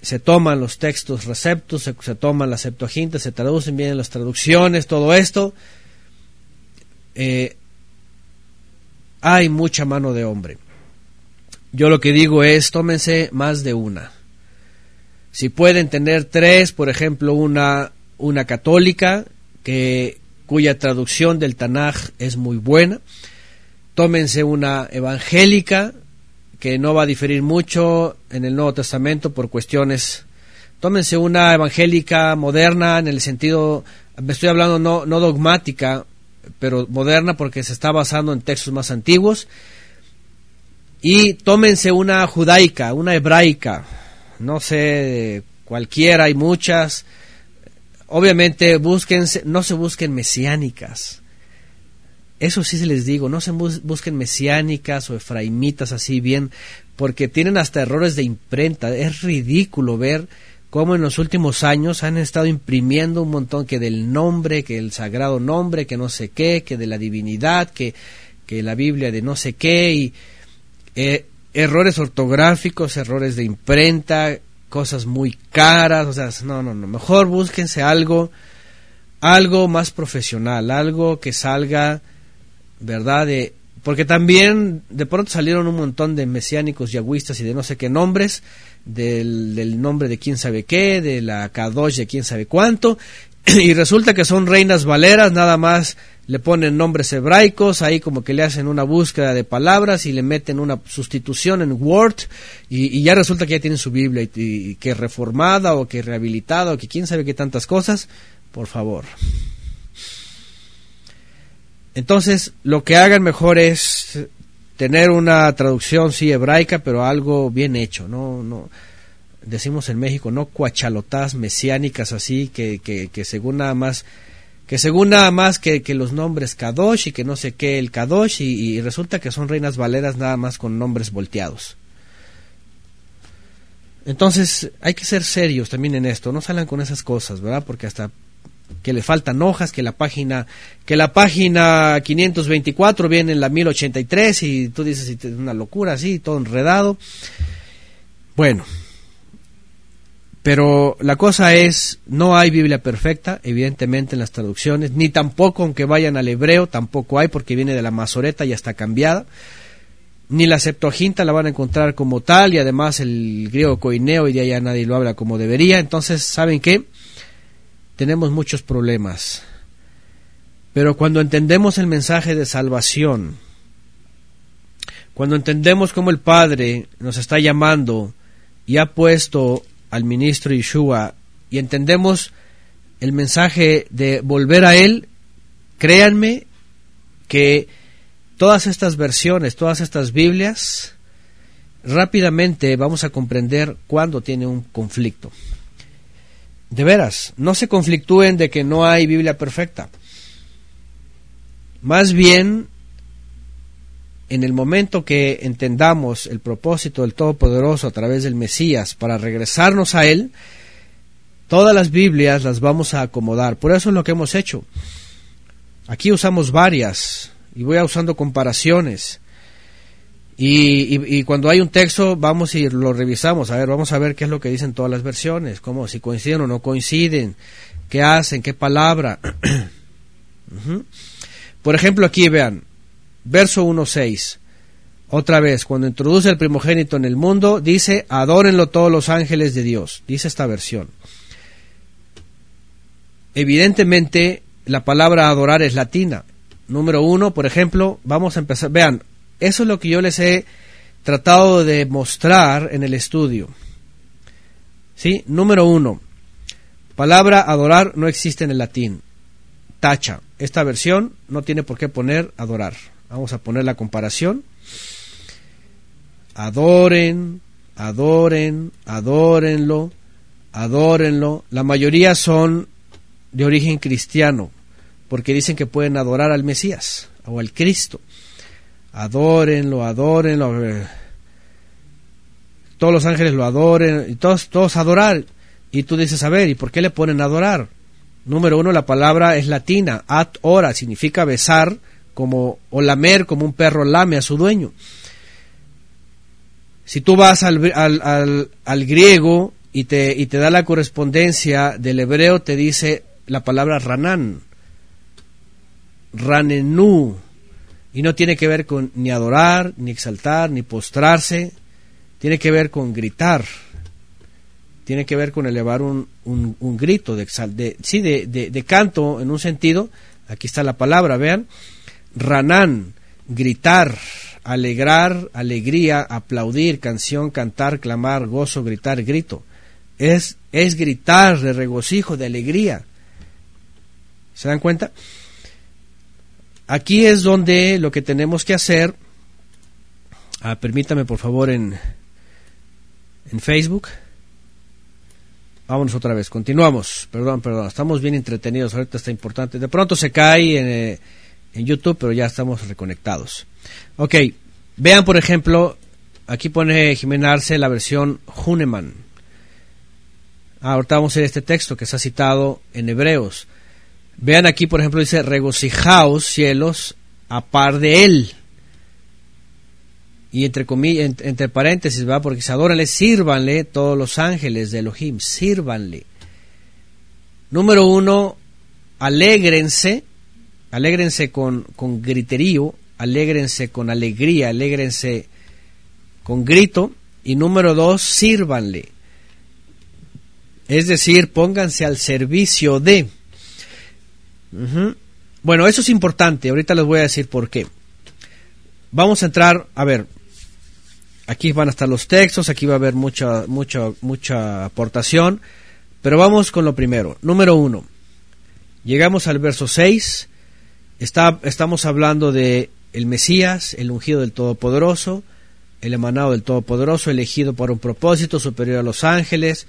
se toman los textos receptos, se, toman las septuagintas, se traducen bien las traducciones, todo esto, eh, hay mucha mano de hombre. Yo lo que digo es, tómense más de una. Si pueden tener tres, por ejemplo, una, una católica, que, cuya traducción del Tanaj es muy buena, tómense una evangélica que no va a diferir mucho en el Nuevo Testamento por cuestiones. Tómense una evangélica moderna en el sentido, me estoy hablando no, no dogmática, pero moderna porque se está basando en textos más antiguos. Y tómense una judaica, una hebraica, no sé, cualquiera, hay muchas. Obviamente, no se busquen mesiánicas eso sí se les digo, no se busquen mesiánicas o efraimitas así bien, porque tienen hasta errores de imprenta. Es ridículo ver cómo en los últimos años han estado imprimiendo un montón que del nombre, que el sagrado nombre, que no sé qué, que de la divinidad, que, que la Biblia de no sé qué, y eh, errores ortográficos, errores de imprenta, cosas muy caras, o sea, no, no, no, mejor búsquense algo, algo más profesional, algo que salga, ¿verdad? De, porque también de pronto salieron un montón de mesiánicos yagüistas y de no sé qué nombres, del, nombre de quién sabe qué, de la Kadosh de quién sabe cuánto, y resulta que son reinas valeras, nada más le ponen nombres hebraicos, ahí como que le hacen una búsqueda de palabras y le meten una sustitución en Word y, ya resulta que ya tienen su Biblia y, que reformada o que rehabilitada o que quién sabe qué tantas cosas, por favor. Entonces, lo que hagan mejor es tener una traducción sí hebraica, pero algo bien hecho, no no decimos en México, no cuachalotas mesiánicas así que, que, que según nada más que según nada más que, que, los nombres Kadosh y que no sé qué el Kadosh y, resulta que son reinas valeras nada más con nombres volteados. Entonces hay que ser serios también en esto, no salgan con esas cosas, ¿verdad? Porque hasta que le faltan hojas, que la página que la página 524 viene en la 1083 y tú dices es una locura así, todo enredado. Bueno, pero la cosa es, no hay Biblia perfecta, evidentemente en las traducciones, ni tampoco aunque vayan al hebreo, tampoco hay porque viene de la Masoreta y está cambiada. Ni la Septuaginta la van a encontrar como tal y además el griego coineo y de allá nadie lo habla como debería. Entonces, ¿saben qué? Tenemos muchos problemas. Pero cuando entendemos el mensaje de salvación, cuando entendemos cómo el Padre nos está llamando y ha puesto al ministro Yeshua y entendemos el mensaje de volver a Él, créanme que todas estas versiones, todas estas Biblias, rápidamente vamos a comprender cuándo tiene un conflicto. De veras, no se conflictúen de que no hay Biblia perfecta. Más bien en el momento que entendamos el propósito del Todopoderoso a través del Mesías para regresarnos a Él, todas las Biblias las vamos a acomodar. Por eso es lo que hemos hecho. Aquí usamos varias y voy a usando comparaciones. Y, cuando hay un texto vamos y lo revisamos. A ver, vamos a ver qué es lo que dicen todas las versiones, cómo si coinciden o no coinciden, qué hacen, qué palabra. Por ejemplo, aquí vean, verso 1.6. Otra vez, cuando introduce el primogénito en el mundo, dice, adórenlo todos los ángeles de Dios, dice esta versión. Evidentemente, la palabra adorar es latina. Número uno, por ejemplo, vamos a empezar, vean, eso es lo que yo les he tratado de mostrar en el estudio. ¿Sí? Número uno, palabra adorar no existe en el latín. Tacha. Esta versión no tiene por qué poner adorar. Vamos a poner la comparación. Adoren, adoren, adórenlo, adórenlo. La mayoría son de origen cristiano, porque dicen que pueden adorar al Mesías o al Cristo. Adórenlo, adórenlo. Todos los ángeles lo adoren, y todos, todos adorar. Y tú dices, a ver, ¿y por qué le ponen adorar? Número uno, la palabra es latina, ad ora, significa besar, como, o lamer como un perro lame a su dueño. Si tú vas al, al, al, griego y te, y te da la correspondencia del hebreo, te dice la palabra ranán, ranenú, y no tiene que ver con ni adorar, ni exaltar, ni postrarse, tiene que ver con gritar, tiene que ver con elevar un, un, un grito de, de, sí, de, de, de canto en un sentido, aquí está la palabra, vean, Ranán, gritar, alegrar, alegría, aplaudir, canción, cantar, clamar, gozo, gritar, grito. Es, es gritar de regocijo, de alegría. ¿Se dan cuenta? Aquí es donde lo que tenemos que hacer, ah, permítame por favor en, en Facebook. Vámonos otra vez, continuamos. Perdón, perdón, estamos bien entretenidos, ahorita está importante. De pronto se cae en... Eh, en YouTube, pero ya estamos reconectados. Ok, vean por ejemplo aquí pone Jimena Arce la versión Huneman. Ah, ahorita vamos a ver este texto que está citado en Hebreos. Vean aquí, por ejemplo, dice, regocijaos cielos a par de él. Y entre comillas, entre paréntesis, va, porque se adórenle, sírvanle todos los ángeles de Elohim, sírvanle. Número uno, alégrense, alégrense con, con griterío, alégrense con alegría, alégrense con grito. Y número dos, sírvanle. Es decir, pónganse al servicio de. Bueno, eso es importante. Ahorita les voy a decir por qué. Vamos a entrar, a ver, aquí van a estar los textos, aquí va a haber mucha, mucha, mucha aportación, pero vamos con lo primero. Número uno, llegamos al verso 6, está, estamos hablando de el Mesías, el ungido del Todopoderoso, el emanado del Todopoderoso, elegido por un propósito superior a los ángeles,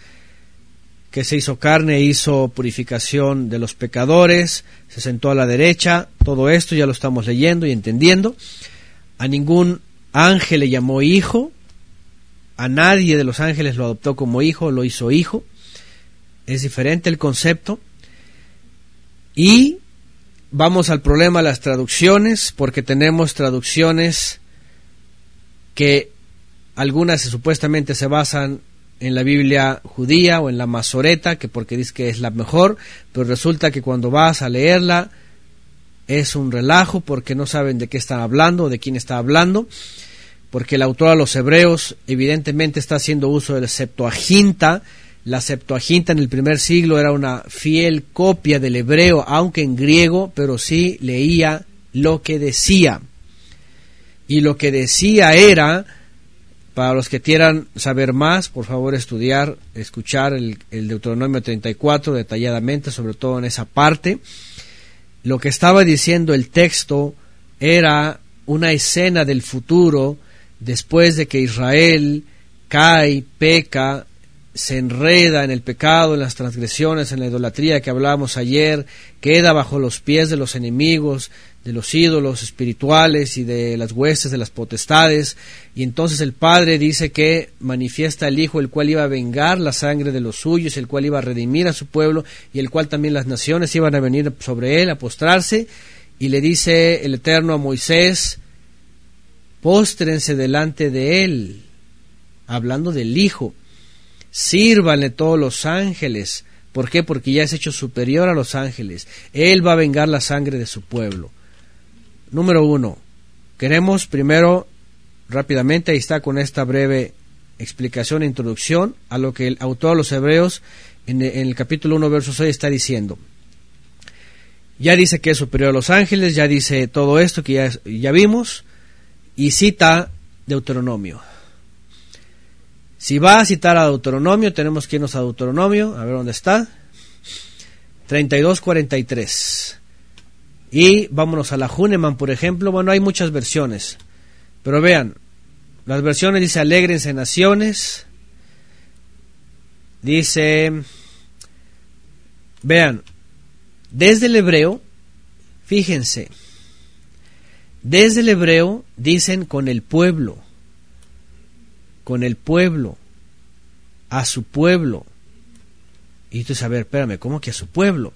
que se hizo carne, hizo purificación de los pecadores, se sentó a la derecha, todo esto ya lo estamos leyendo y entendiendo. A ningún ángel le llamó hijo, a nadie de los ángeles lo adoptó como hijo, lo hizo hijo. Es diferente el concepto. Y vamos al problema de las traducciones, porque tenemos traducciones que algunas supuestamente se basan en la Biblia judía o en la Masoreta, que porque dice que es la mejor, pero resulta que cuando vas a leerla es un relajo porque no saben de qué están hablando o de quién está hablando, porque el autor a los hebreos evidentemente está haciendo uso de la Septuaginta. La Septuaginta en el primer siglo era una fiel copia del hebreo, aunque en griego, pero sí leía lo que decía. Y lo que decía era para los que quieran saber más, por favor estudiar, escuchar el, Deuteronomio 34 detalladamente, sobre todo en esa parte. Lo que estaba diciendo el texto era una escena del futuro después de que Israel cae, peca, se enreda en el pecado, en las transgresiones, en la idolatría que hablábamos ayer, queda bajo los pies de los enemigos, de los ídolos espirituales y de las huestes de las potestades, y entonces el Padre dice que manifiesta el Hijo, el cual iba a vengar la sangre de los suyos, el cual iba a redimir a su pueblo, y el cual también las naciones iban a venir sobre él a postrarse, y le dice el Eterno a Moisés, póstrense delante de él, hablando del Hijo, sírvanle todos los ángeles, ¿por qué? Porque ya es hecho superior a los ángeles, él va a vengar la sangre de su pueblo. Número uno, queremos primero, rápidamente, ahí está con esta breve explicación e introducción a lo que el autor de los Hebreos en, el capítulo 1, verso 6 está diciendo. Ya dice que es superior a los ángeles, ya dice todo esto que ya, ya vimos, y cita Deuteronomio. Si va a citar a Deuteronomio, tenemos que irnos a Deuteronomio, a ver dónde está. 32.43. Y vámonos a la Huneman, por ejemplo. Bueno, hay muchas versiones. Pero vean, las versiones dice alegrense naciones. Dice, vean, desde el hebreo, fíjense, desde el hebreo dicen con el pueblo, con el pueblo, a su pueblo. Y tú ver, espérame, ¿cómo que a su pueblo?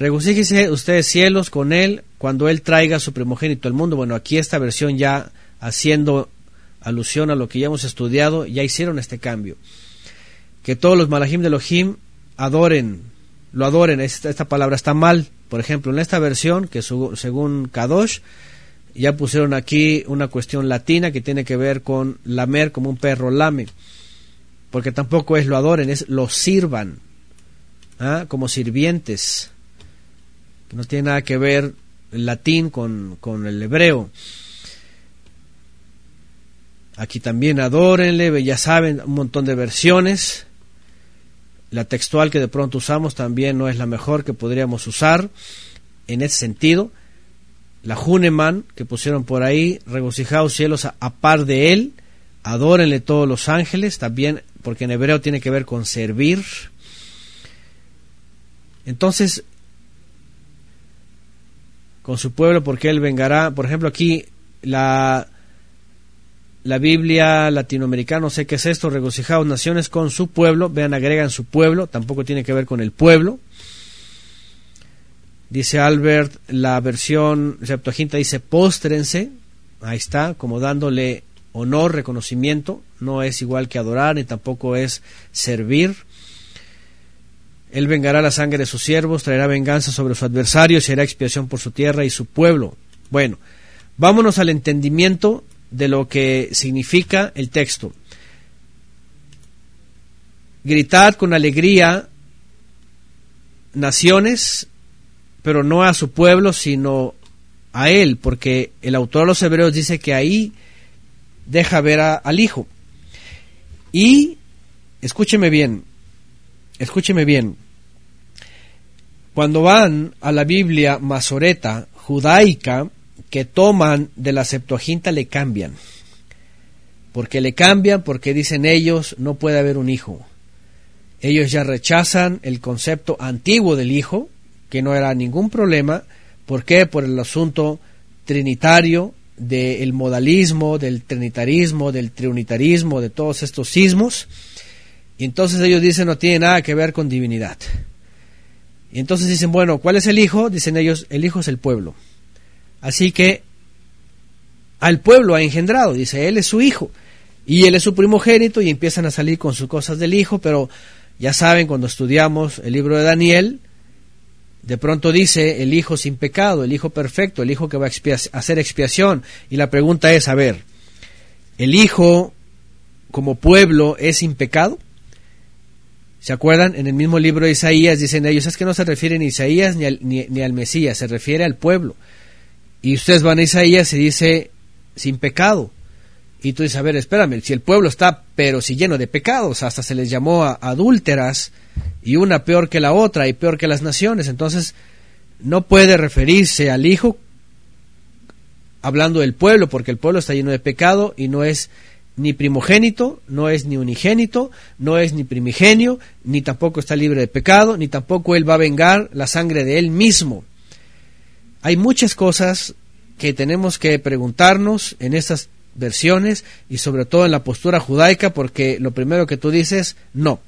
Regocíjese ustedes cielos con él cuando él traiga su primogénito al mundo. Bueno, aquí esta versión ya haciendo alusión a lo que ya hemos estudiado, ya hicieron este cambio. Que todos los malajim de Elohim adoren, lo adoren. Esta, esta palabra está mal. Por ejemplo, en esta versión, que según Kadosh, ya pusieron aquí una cuestión latina que tiene que ver con lamer como un perro lame. Porque tampoco es lo adoren, es lo sirvan, ¿ah? como sirvientes no tiene nada que ver el latín con, el hebreo. Aquí también adórenle, ya saben, un montón de versiones. La textual que de pronto usamos también no es la mejor que podríamos usar en ese sentido. La Huneman que pusieron por ahí, regocijaos cielos a par de él, adórenle todos los ángeles, también porque en hebreo tiene que ver con servir. Entonces, con su pueblo porque él vengará. Por ejemplo, aquí la la Biblia latinoamericana, no sé qué es esto, regocijados naciones con su pueblo, vean, agregan su pueblo, tampoco tiene que ver con el pueblo. Dice Albert, la versión Septuaginta dice póstrense, ahí está, como dándole honor, reconocimiento, no es igual que adorar, ni tampoco es servir. Él vengará la sangre de sus siervos, traerá venganza sobre sus adversarios y hará expiación por su tierra y su pueblo. Bueno, vámonos al entendimiento de lo que significa el texto. Gritad con alegría naciones, pero no a su pueblo, sino a él, porque el autor de los Hebreos dice que ahí deja ver al Hijo. Y, escúcheme bien, escúcheme bien, cuando van a la Biblia masoreta judaica, que toman de la Septuaginta le cambian. Porque le cambian porque dicen ellos no puede haber un hijo. Ellos ya rechazan el concepto antiguo del hijo, que no era ningún problema. ¿Por qué? Por el asunto trinitario del modalismo, del trinitarismo, del triunitarismo, de todos estos sismos. Y entonces ellos dicen no tiene nada que ver con divinidad. Y entonces dicen, bueno, ¿cuál es el hijo? Dicen ellos, el hijo es el pueblo. Así que al pueblo ha engendrado, dice, él es su hijo. Y él es su primogénito y empiezan a salir con sus cosas del hijo, pero ya saben, cuando estudiamos el libro de Daniel, de pronto dice el hijo sin pecado, el hijo perfecto, el hijo que va a hacer expiación. Y la pregunta es, a ver, ¿el hijo como pueblo es sin pecado? ¿Se acuerdan? En el mismo libro de Isaías dicen ellos, es que no se refiere ni a Isaías ni al, ni al Mesías, se refiere al pueblo. Y ustedes van a Isaías y dice, sin pecado. Y tú dices, a ver, espérame, si el pueblo está, pero si lleno de pecados, hasta se les llamó a adúlteras, y una peor que la otra, y peor que las naciones. Entonces, no puede referirse al Hijo hablando del pueblo, porque el pueblo está lleno de pecado y no es ni primogénito, no es ni unigénito, no es ni primigenio, ni tampoco está libre de pecado, ni tampoco él va a vengar la sangre de él mismo. Hay muchas cosas que tenemos que preguntarnos en estas versiones y sobre todo en la postura judaica porque lo primero que tú dices, no,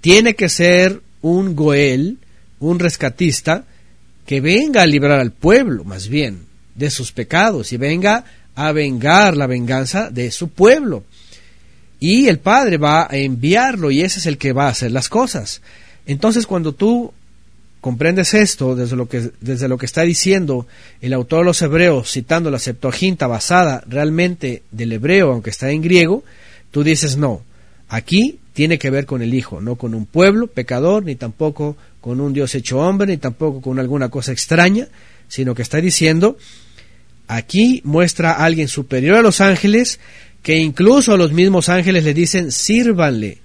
tiene que ser un Goel, un rescatista, que venga a librar al pueblo, más bien, de sus pecados y venga a vengar la venganza de su pueblo. Y el Padre va a enviarlo y ese es el que va a hacer las cosas. Entonces cuando tú comprendes esto desde lo que desde lo que está diciendo el autor de los hebreos citando la Septuaginta basada realmente del hebreo aunque está en griego tú dices no aquí tiene que ver con el hijo no con un pueblo pecador ni tampoco con un dios hecho hombre ni tampoco con alguna cosa extraña sino que está diciendo aquí muestra a alguien superior a los ángeles que incluso a los mismos ángeles le dicen sírvanle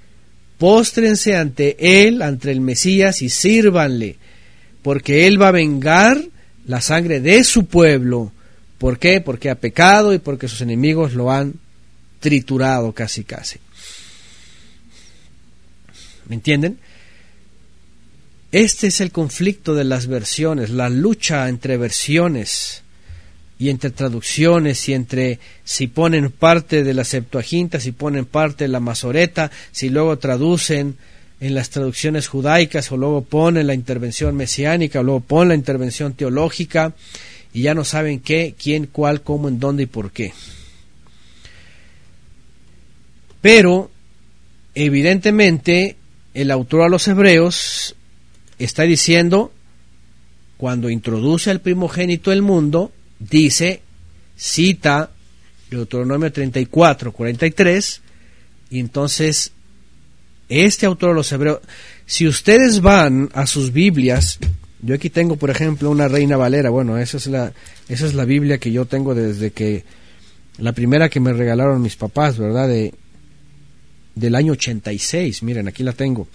póstrense ante él, ante el Mesías y sírvanle porque Él va a vengar la sangre de su pueblo. ¿Por qué? Porque ha pecado y porque sus enemigos lo han triturado casi casi. ¿Me entienden? Este es el conflicto de las versiones, la lucha entre versiones y entre traducciones y entre si ponen parte de la Septuaginta, si ponen parte de la Masoreta, si luego traducen en las traducciones judaicas o luego ponen la intervención mesiánica o luego ponen la intervención teológica y ya no saben qué, quién, cuál, cómo, en dónde y por qué. Pero, evidentemente, el autor a los hebreos está diciendo, cuando introduce al primogénito el mundo, dice, cita Deuteronomio 34, 43, y entonces este autor de los hebreos, si ustedes van a sus Biblias, yo aquí tengo, por ejemplo, una Reina Valera, bueno, esa es la, esa es la Biblia que yo tengo desde que, la primera que me regalaron mis papás, ¿verdad? De, del año 86, miren, aquí la tengo.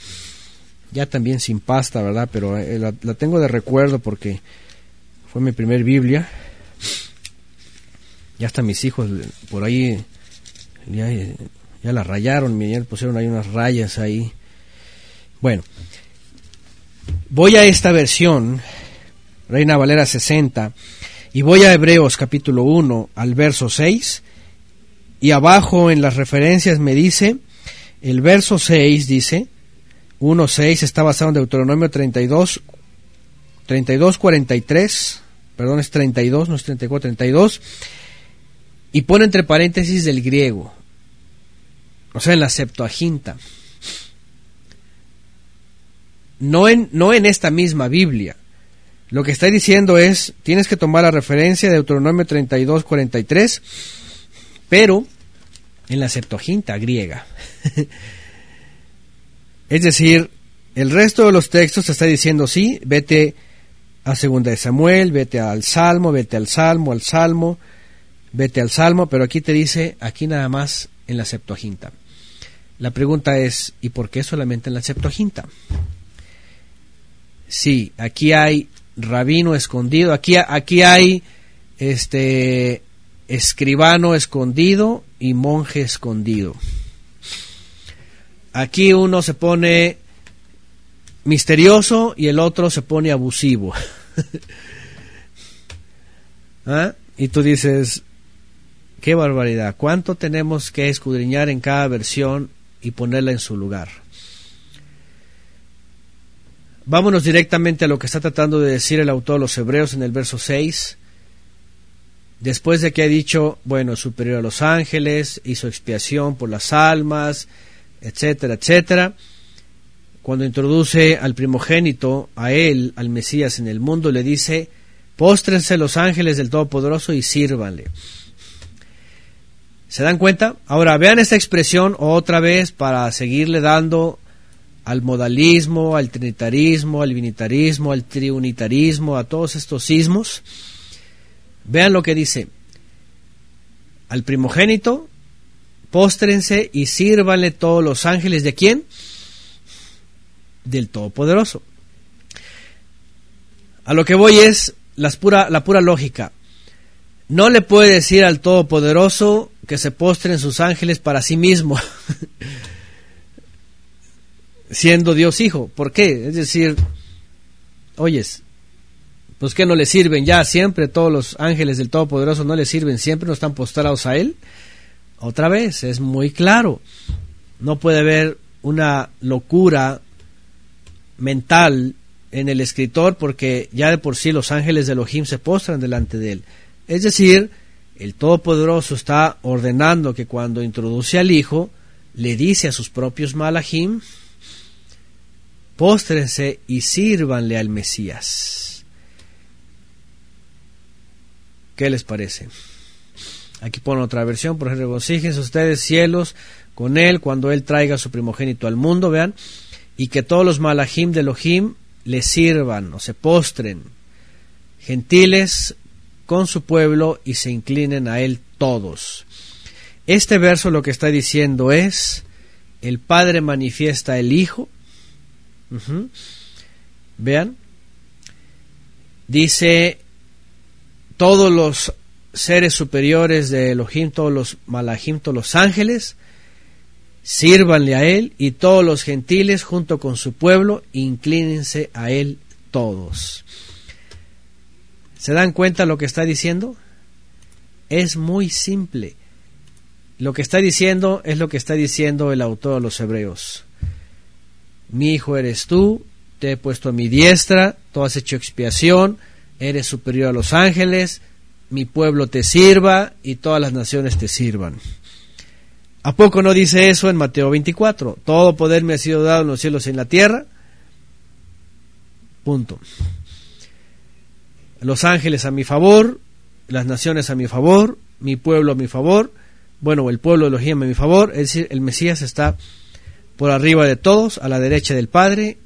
Ya también sin pasta, ¿verdad? Pero eh, la, la tengo de recuerdo porque fue mi primer Biblia. Ya hasta mis hijos por ahí ya, ya la rayaron, ya pusieron ahí unas rayas ahí. Bueno, voy a esta versión, Reina Valera 60, y voy a Hebreos capítulo 1 al verso 6, y abajo en las referencias me dice, el verso 6 dice, 1.6 está basado en Deuteronomio 32, 32, 43, perdón, es 32, no es 34, 32, y pone entre paréntesis del griego, o sea, en la Septuaginta. No en, no en esta misma Biblia. Lo que está diciendo es, tienes que tomar la referencia de Deuteronomio 32, 43, pero en la Septuaginta griega. es decir, el resto de los textos te está diciendo, sí, vete a Segunda de Samuel, vete al Salmo, vete al Salmo, al Salmo, vete al Salmo, pero aquí te dice, aquí nada más en la Septuaginta. La pregunta es, ¿y por qué solamente en la Septuaginta? Sí, aquí hay rabino escondido, aquí, aquí hay este escribano escondido y monje escondido. Aquí uno se pone misterioso y el otro se pone abusivo. ¿Ah? Y tú dices, qué barbaridad, ¿cuánto tenemos que escudriñar en cada versión y ponerla en su lugar? Vámonos directamente a lo que está tratando de decir el autor de los Hebreos en el verso 6 después de que ha dicho, bueno, superior a los ángeles, hizo expiación por las almas, etcétera, etcétera, cuando introduce al primogénito, a él, al Mesías en el mundo, le dice, póstrense los ángeles del Todopoderoso y sírvanle. ¿Se dan cuenta? Ahora vean esta expresión otra vez para seguirle dando al modalismo, al trinitarismo, al vinitarismo, al triunitarismo, a todos estos sismos Vean lo que dice. Al primogénito, póstrense y sírvanle todos los ángeles de quién? Del Todopoderoso. A lo que voy es pura, la pura lógica. No le puede decir al Todopoderoso que se postren sus ángeles para sí mismo, siendo Dios Hijo. ¿Por qué? Es decir, oyes, pues que no le sirven ya siempre, todos los ángeles del Todopoderoso no le sirven siempre, no están postrados a Él. Otra vez, es muy claro, no puede haber una locura mental en el escritor porque ya de por sí los ángeles de Elohim se postran delante de Él. Es decir, el Todopoderoso está ordenando que cuando introduce al Hijo, le dice a sus propios malachim, póstrense y sírvanle al Mesías. ¿Qué les parece? Aquí pone otra versión, por ejemplo, regocíjense ustedes cielos con él cuando él traiga su primogénito al mundo, vean, y que todos los malajim de Elohim le sirvan o se postren, gentiles con su pueblo y se inclinen a él todos. Este verso lo que está diciendo es, el Padre manifiesta el Hijo, vean, dice todos los seres superiores de Elohim, todos los malajim, todos los ángeles, sírvanle a él y todos los gentiles junto con su pueblo, inclínense a él todos. ¿Se dan cuenta lo que está diciendo? Es muy simple. Lo que está diciendo es lo que está diciendo el autor de los Hebreos. Mi hijo eres tú, te he puesto a mi diestra, tú has hecho expiación, eres superior a los ángeles, mi pueblo te sirva y todas las naciones te sirvan. ¿A poco no dice eso en Mateo 24? Todo poder me ha sido dado en los cielos y en la tierra. Punto. Los ángeles a mi favor, las naciones a mi favor, mi pueblo a mi favor, bueno, el pueblo de los a mi favor, es decir, el Mesías está por arriba de todos, a la derecha del Padre,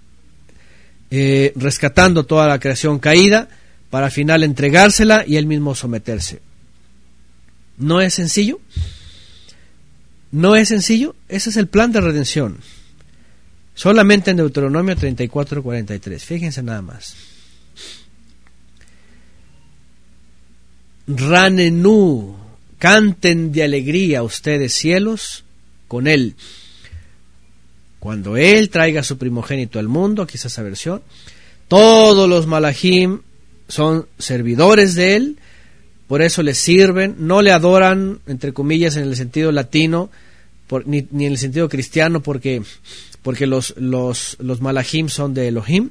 eh, rescatando toda la creación caída, para al final entregársela y él mismo someterse. ¿No es sencillo? ¿No es sencillo? Ese es el plan de redención. Solamente en Deuteronomio 34-43. Fíjense nada más. Ranenú, canten de alegría ustedes cielos con él. Cuando él traiga su primogénito al mundo, quizás esa versión, todos los malachim son servidores de Él, por eso le sirven, no le adoran, entre comillas, en el sentido latino, ni, en el sentido cristiano, porque, porque los, los, los malahim son de Elohim,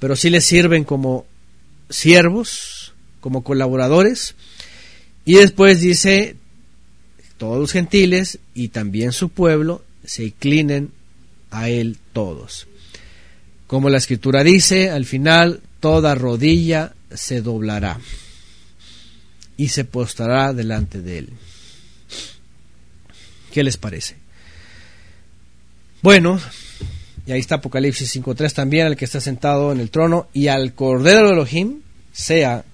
pero sí le sirven como siervos, como colaboradores. Y después dice, todos los gentiles y también su pueblo se inclinen a él todos. Como la escritura dice, al final toda rodilla se doblará y se postrará delante de él. ¿Qué les parece? Bueno, y ahí está Apocalipsis 5.3 también, el que está sentado en el trono, y al Cordero de Elohim, sea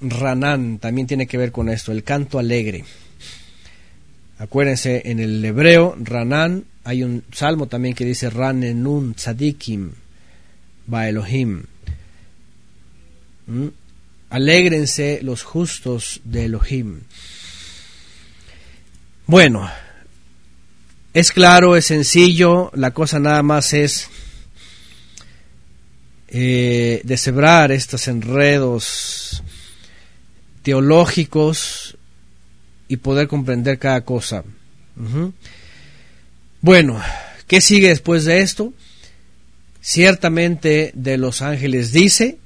Ranán, también tiene que ver con esto, el canto alegre. Acuérdense, en el hebreo, Ranán, hay un salmo también que dice Ranenun Tzadikim Ba Elohim. ¿Mm? Alégrense los justos de Elohim. Bueno, es claro, es sencillo, la cosa nada más es eh, deshebrar estos enredos teológicos y poder comprender cada cosa. Bueno, ¿qué sigue después de esto? Ciertamente de los ángeles dice,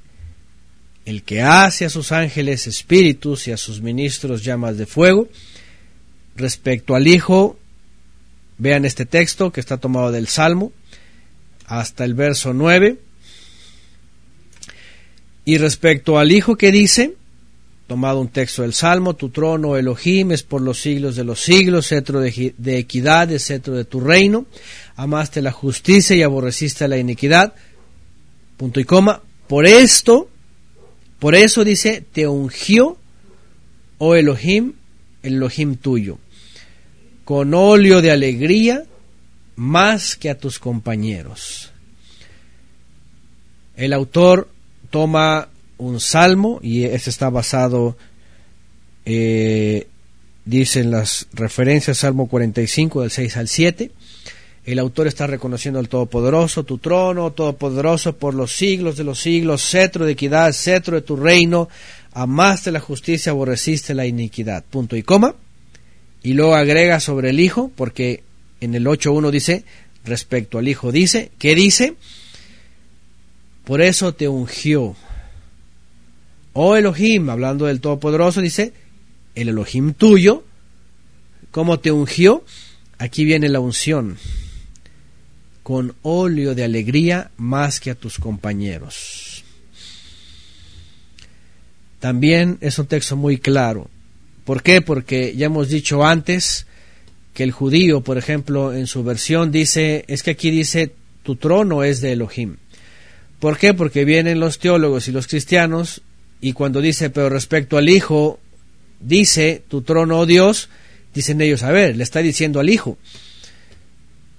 el que hace a sus ángeles espíritus y a sus ministros llamas de fuego. Respecto al Hijo, vean este texto que está tomado del Salmo hasta el verso 9. Y respecto al Hijo que dice, tomado un texto del Salmo, tu trono, Elohim, es por los siglos de los siglos, cetro de, equidad, es cetro de tu reino, amaste la justicia y aborreciste la iniquidad, punto y coma, por esto, por eso dice, te ungió, oh Elohim, el Elohim tuyo, con óleo de alegría, más que a tus compañeros. El autor toma un salmo y este está basado, eh, dicen las referencias, Salmo 45 del 6 al 7. El autor está reconociendo al Todopoderoso, tu trono, Todopoderoso por los siglos de los siglos, cetro de equidad, cetro de tu reino, amaste la justicia, aborreciste la iniquidad. Punto y coma. Y luego agrega sobre el Hijo, porque en el 8.1 dice, respecto al Hijo dice, ¿qué dice? Por eso te ungió. Oh Elohim, hablando del Todopoderoso, dice, el Elohim tuyo, ¿cómo te ungió? Aquí viene la unción, con óleo de alegría más que a tus compañeros. También es un texto muy claro. ¿Por qué? Porque ya hemos dicho antes que el judío, por ejemplo, en su versión dice, es que aquí dice, tu trono es de Elohim. ¿Por qué? Porque vienen los teólogos y los cristianos y cuando dice, pero respecto al Hijo, dice, tu trono, oh Dios, dicen ellos, a ver, le está diciendo al Hijo,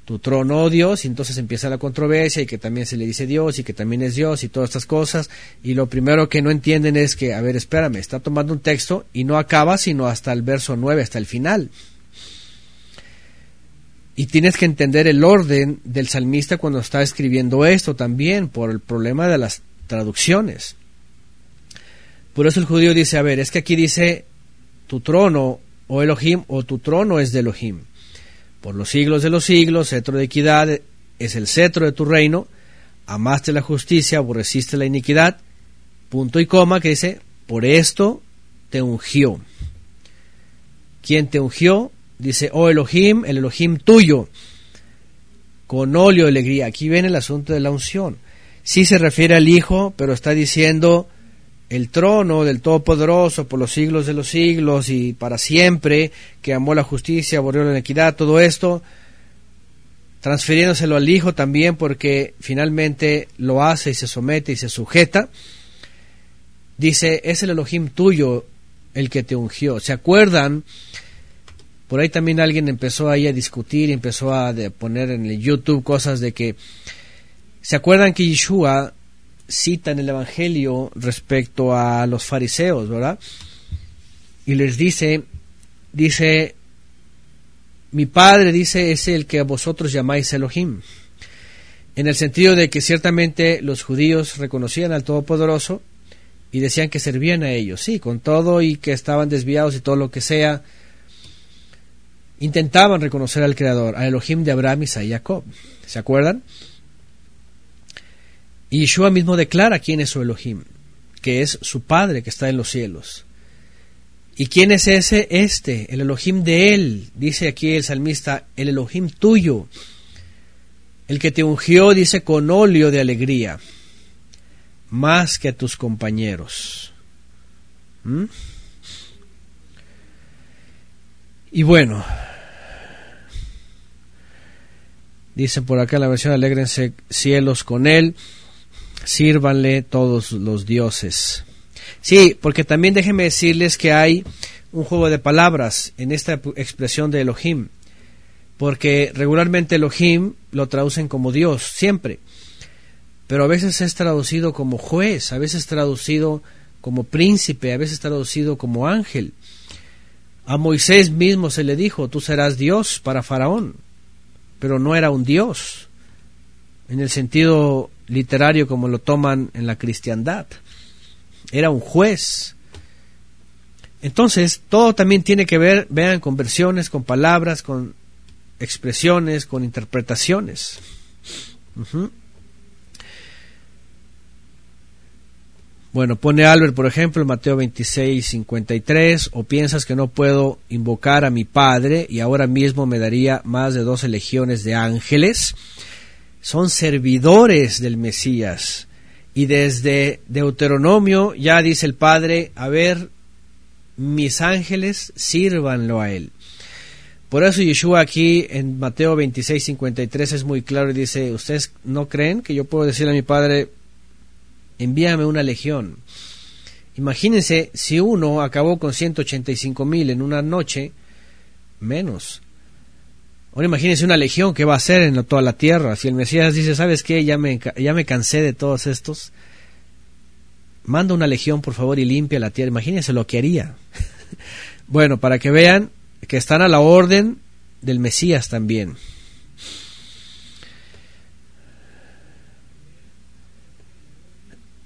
tu trono, oh Dios, y entonces empieza la controversia y que también se le dice Dios y que también es Dios y todas estas cosas, y lo primero que no entienden es que, a ver, espérame, está tomando un texto y no acaba sino hasta el verso 9, hasta el final. Y tienes que entender el orden del salmista cuando está escribiendo esto también, por el problema de las traducciones. Por eso el judío dice, a ver, es que aquí dice tu trono, o Elohim, o tu trono es de Elohim. Por los siglos de los siglos, cetro de equidad es el cetro de tu reino, amaste la justicia, aborreciste la iniquidad, punto y coma, que dice, por esto te ungió. ¿Quién te ungió? Dice, oh Elohim, el Elohim tuyo, con óleo de alegría. Aquí viene el asunto de la unción. Sí se refiere al Hijo, pero está diciendo el trono del Todopoderoso por los siglos de los siglos y para siempre, que amó la justicia, aborrió la inequidad, todo esto, transfiriéndoselo al Hijo también porque finalmente lo hace y se somete y se sujeta. Dice, es el Elohim tuyo el que te ungió. ¿Se acuerdan? Por ahí también alguien empezó ahí a discutir, empezó a poner en el YouTube cosas de que, ¿se acuerdan que Yeshua cita en el Evangelio respecto a los fariseos, verdad? Y les dice, dice, mi padre dice es el que a vosotros llamáis Elohim. En el sentido de que ciertamente los judíos reconocían al Todopoderoso y decían que servían a ellos, sí, con todo y que estaban desviados y todo lo que sea, intentaban reconocer al Creador, al Elohim de Abraham, Isaac y Jacob. ¿Se acuerdan? Y Yeshua mismo declara quién es su Elohim, que es su Padre que está en los cielos. ¿Y quién es ese? Este, el Elohim de él, dice aquí el salmista, el Elohim tuyo, el que te ungió, dice, con óleo de alegría, más que a tus compañeros. ¿Mm? Y bueno, dice por acá la versión, alegrense cielos con él, sírvanle todos los dioses. Sí, porque también déjenme decirles que hay un juego de palabras en esta expresión de Elohim, porque regularmente Elohim lo traducen como Dios, siempre, pero a veces es traducido como juez, a veces traducido como príncipe, a veces traducido como ángel. A Moisés mismo se le dijo, tú serás Dios para Faraón, pero no era un Dios, en el sentido literario como lo toman en la cristiandad. Era un juez. Entonces, todo también tiene que ver, vean, con versiones, con palabras, con expresiones, con interpretaciones. Bueno, pone Albert, por ejemplo, Mateo 26, 53, o piensas que no puedo invocar a mi Padre y ahora mismo me daría más de doce legiones de ángeles. Son servidores del Mesías. Y desde Deuteronomio ya dice el Padre, a ver, mis ángeles, sírvanlo a él. Por eso Yeshua aquí en Mateo 26, 53 es muy claro y dice, ¿ustedes no creen que yo puedo decirle a mi Padre, envíame una legión. Imagínense si uno acabó con 185 mil en una noche, menos. Ahora imagínense una legión que va a hacer en toda la tierra. Si el Mesías dice, ¿sabes qué? Ya me, ya me cansé de todos estos. Manda una legión, por favor, y limpia la tierra. Imagínense lo que haría. bueno, para que vean que están a la orden del Mesías también.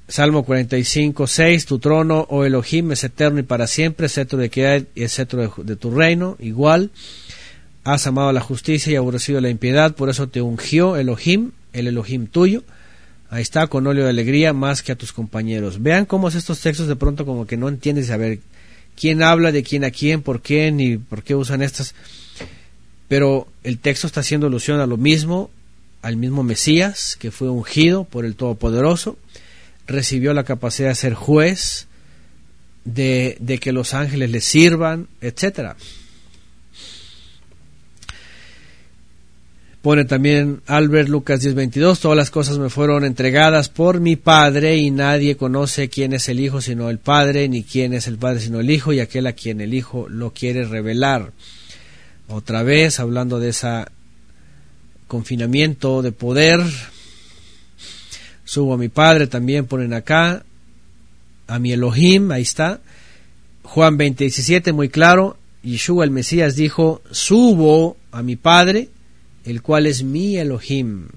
Salmo 45, 6, tu trono, oh Elohim, es eterno y para siempre, cetro de equidad y el cetro de, tu reino, igual. Has amado la justicia y aborrecido la impiedad, por eso te ungió Elohim, el Elohim tuyo. Ahí está, con óleo de alegría, más que a tus compañeros. Vean cómo es estos textos de pronto como que no entiendes saber quién habla de quién a quién, por qué, ni por qué usan estas. Pero el texto está haciendo alusión a lo mismo, al mismo Mesías, que fue ungido por el Todopoderoso recibió la capacidad de ser juez, de, de que los ángeles le sirvan, etcétera. Pone también Albert Lucas 10:22, todas las cosas me fueron entregadas por mi Padre y nadie conoce quién es el Hijo sino el Padre, ni quién es el Padre sino el Hijo y aquel a quien el Hijo lo quiere revelar. Otra vez hablando de ese confinamiento de poder, Subo a mi Padre, también ponen acá, a mi Elohim, ahí está. Juan 20, 17, muy claro, Yeshua el Mesías dijo, subo a mi Padre, el cual es mi Elohim.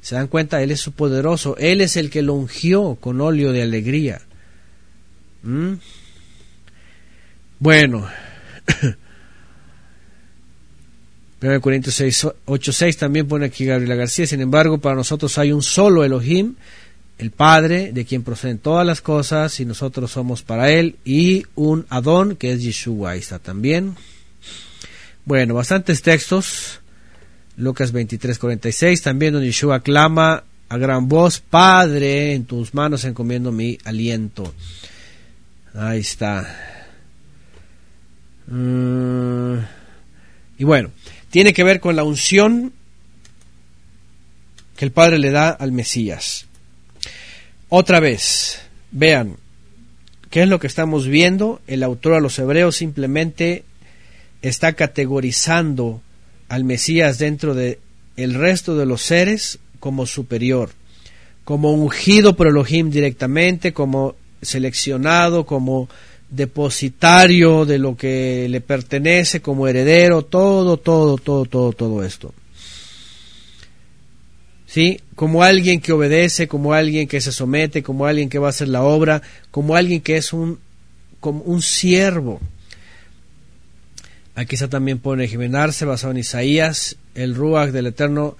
¿Se dan cuenta? Él es su poderoso, Él es el que lo ungió con óleo de alegría. ¿Mm? Bueno, 1 Corintios 8.6 también pone aquí Gabriela García, sin embargo, para nosotros hay un solo Elohim, el Padre, de quien proceden todas las cosas, y nosotros somos para Él, y un Adón, que es Yeshua, ahí está también. Bueno, bastantes textos. Lucas 23.46, también donde Yeshua clama a gran voz, Padre, en tus manos encomiendo mi aliento. Ahí está. Mm, y bueno, tiene que ver con la unción que el Padre le da al Mesías. Otra vez, vean, ¿qué es lo que estamos viendo? El autor a los hebreos simplemente está categorizando al Mesías dentro de el resto de los seres como superior, como ungido por Elohim directamente, como seleccionado, como depositario de lo que le pertenece como heredero, todo, todo, todo, todo, todo esto. ¿sí? Como alguien que obedece, como alguien que se somete, como alguien que va a hacer la obra, como alguien que es un, como un siervo. Aquí está también pone Jimenarse, basado en Isaías, el Ruach del Eterno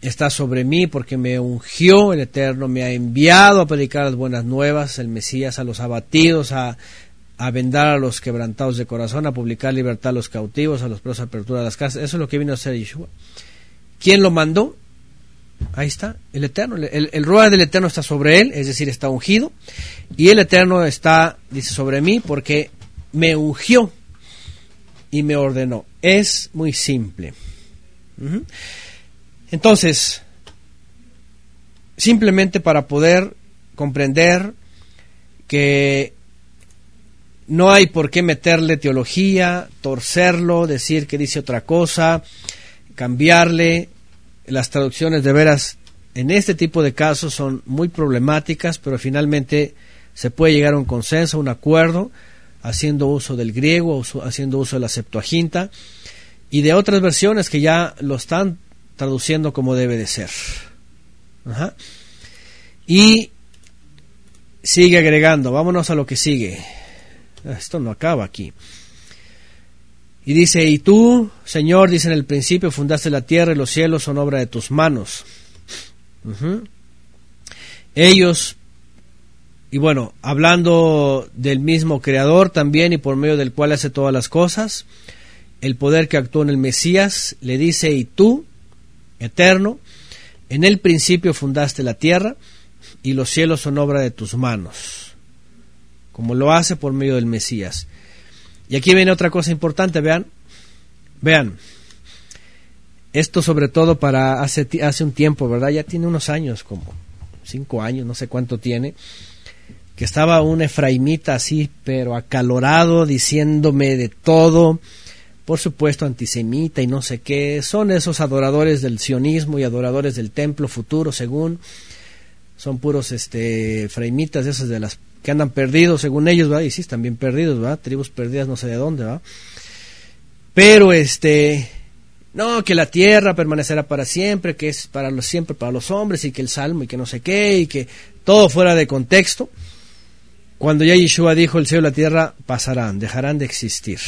está sobre mí porque me ungió el Eterno, me ha enviado a predicar las buenas nuevas, el Mesías a los abatidos, a, a vendar a los quebrantados de corazón, a publicar libertad a los cautivos, a los presos apertura de las casas. Eso es lo que vino a hacer Yeshua. ¿Quién lo mandó? Ahí está, el Eterno. El, el, del Eterno está sobre él, es decir, está ungido. Y el Eterno está, dice, sobre mí porque me ungió y me ordenó. Es muy simple. Entonces, simplemente para poder comprender que no hay por qué meterle teología, torcerlo, decir que dice otra cosa, cambiarle. Las traducciones de veras en este tipo de casos son muy problemáticas, pero finalmente se puede llegar a un consenso, un acuerdo, haciendo uso del griego, haciendo uso de la Septuaginta y de otras versiones que ya lo están traduciendo como debe de ser. Y sigue agregando, vámonos a lo que sigue. Esto no acaba aquí. Y dice, y tú, Señor, dice en el principio, fundaste la tierra y los cielos son obra de tus manos. Ellos, y bueno, hablando del mismo Creador también y por medio del cual hace todas las cosas, el poder que actuó en el Mesías, le dice, y tú, eterno, en el principio fundaste la tierra y los cielos son obra de tus manos como lo hace por medio del Mesías. Y aquí viene otra cosa importante, vean, vean, esto sobre todo para hace, hace un tiempo, ¿verdad? Ya tiene unos años, como cinco años, no sé cuánto tiene, que estaba un efraimita así, pero acalorado, diciéndome de todo, por supuesto antisemita y no sé qué, son esos adoradores del sionismo y adoradores del templo futuro, según, son puros este efraimitas, esos de las que andan perdidos según ellos, ¿va? Y sí, están bien perdidos, ¿va? Tribus perdidas no sé de dónde, ¿va? Pero este, no, que la tierra permanecerá para siempre, que es para los, siempre para los hombres y que el salmo y que no sé qué y que todo fuera de contexto. Cuando ya Yeshua dijo el cielo y la tierra pasarán, dejarán de existir.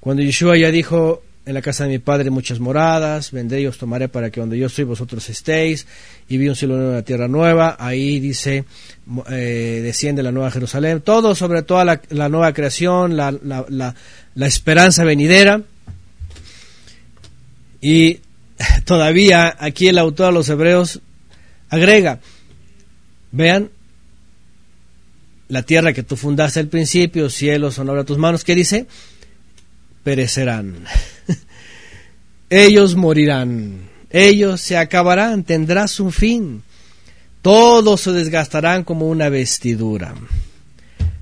Cuando Yeshua ya dijo en la casa de mi padre muchas moradas, vendré y os tomaré para que donde yo estoy vosotros estéis, y vi un cielo nuevo y una tierra nueva, ahí dice, eh, desciende la nueva Jerusalén, todo sobre toda la, nueva creación, la, la, la, esperanza venidera, y todavía aquí el autor de los hebreos agrega, vean, la tierra que tú fundaste al principio, cielos son de tus manos, ¿qué dice? Perecerán. ellos morirán, ellos se acabarán, tendrá su fin, todos se desgastarán como una vestidura.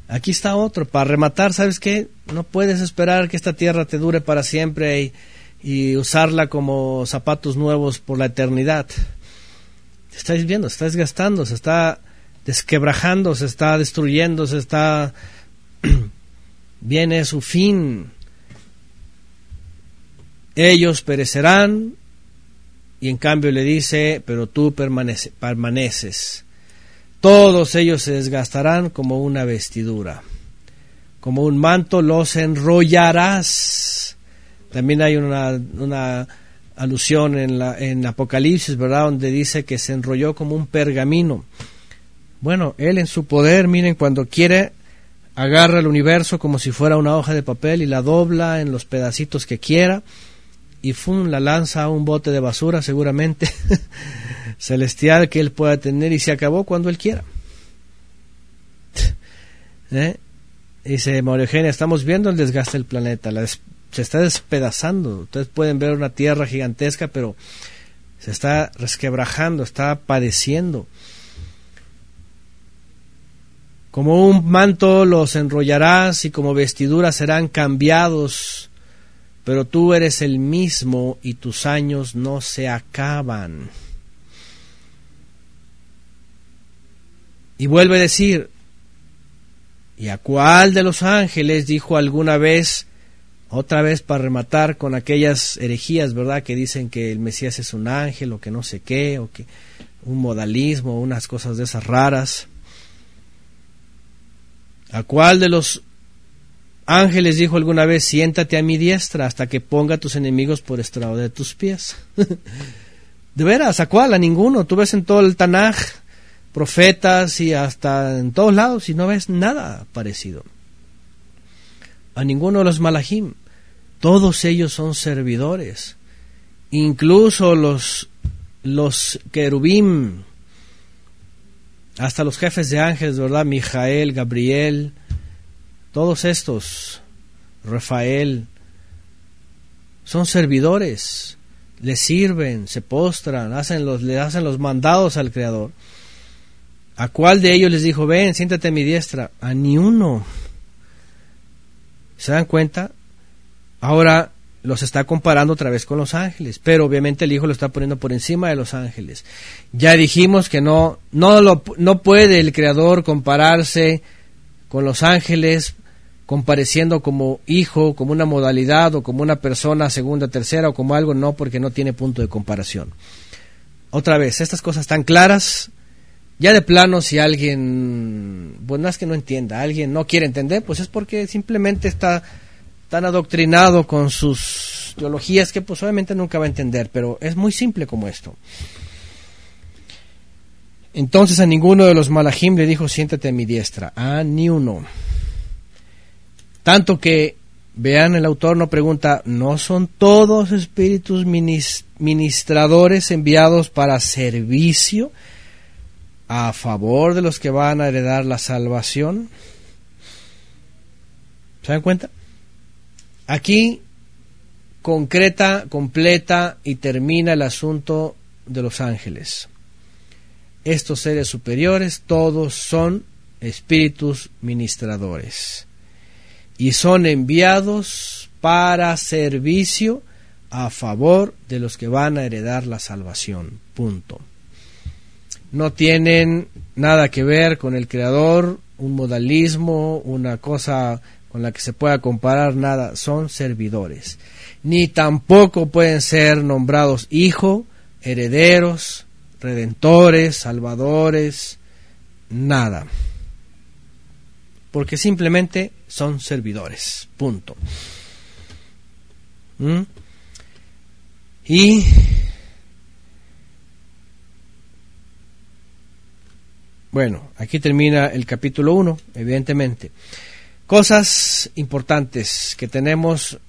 Aquí está otro, para rematar, ¿sabes qué? No puedes esperar que esta tierra te dure para siempre y, y usarla como zapatos nuevos por la eternidad. Estáis viendo, se está desgastando, se está desquebrajando, se está destruyendo, se está... viene su fin ellos perecerán y en cambio le dice, pero tú permaneces. Todos ellos se desgastarán como una vestidura, como un manto los enrollarás. También hay una, una alusión en, la, en Apocalipsis, ¿verdad? Donde dice que se enrolló como un pergamino. Bueno, Él en su poder, miren, cuando quiere, agarra el universo como si fuera una hoja de papel y la dobla en los pedacitos que quiera y fum, la lanza a un bote de basura seguramente celestial que él pueda tener y se acabó cuando él quiera. ¿Eh? Dice Mario Eugenia, estamos viendo el desgaste del planeta, se está despedazando. Ustedes pueden ver una tierra gigantesca, pero se está resquebrajando, está padeciendo. Como un manto los enrollarás y como vestiduras serán cambiados pero tú eres el mismo y tus años no se acaban. Y vuelve a decir, ¿y a cuál de los ángeles dijo alguna vez, otra vez para rematar con aquellas herejías, ¿verdad? Que dicen que el Mesías es un ángel o que no sé qué, o que un modalismo, unas cosas de esas raras. ¿A cuál de los ángeles dijo alguna vez, siéntate a mi diestra hasta que ponga a tus enemigos por estrado de tus pies? de veras, ¿a cuál? A ninguno. Tú ves en todo el Tanaj profetas y hasta en todos lados y no ves nada parecido. A ninguno de los malajim. Todos ellos son servidores. Incluso los, los querubim, hasta los jefes de ángeles, ¿verdad? Mijael, Gabriel, todos estos, Rafael, son servidores, le sirven, se postran, hacen los, le hacen los mandados al Creador. ¿A cuál de ellos les dijo, ven, siéntate a mi diestra? A ni uno. ¿Se dan cuenta? Ahora los está comparando otra vez con los ángeles, pero obviamente el Hijo lo está poniendo por encima de los ángeles. Ya dijimos que no, no, lo, no puede el Creador compararse con los ángeles compareciendo como hijo, como una modalidad o como una persona segunda, tercera o como algo, no, porque no tiene punto de comparación. Otra vez, estas cosas están claras. Ya de plano, si alguien, bueno, es que no entienda, alguien no quiere entender, pues es porque simplemente está tan adoctrinado con sus teologías que pues obviamente nunca va a entender, pero es muy simple como esto. Entonces a ninguno de los malajim le dijo siéntate a mi diestra, a ni uno. Tanto que, vean, el autor no pregunta, ¿no son todos espíritus ministradores enviados para servicio a favor de los que van a heredar la salvación? ¿Se dan cuenta? Aquí concreta, completa y termina el asunto de los ángeles. Estos seres superiores todos son espíritus ministradores y son enviados para servicio a favor de los que van a heredar la salvación. Punto. No tienen nada que ver con el Creador, un modalismo, una cosa con la que se pueda comparar nada, son servidores. Ni tampoco pueden ser nombrados hijo, herederos, redentores, salvadores, nada. Porque simplemente son servidores. Punto. ¿Mm? Y bueno, aquí termina el capítulo 1, evidentemente. Cosas importantes que tenemos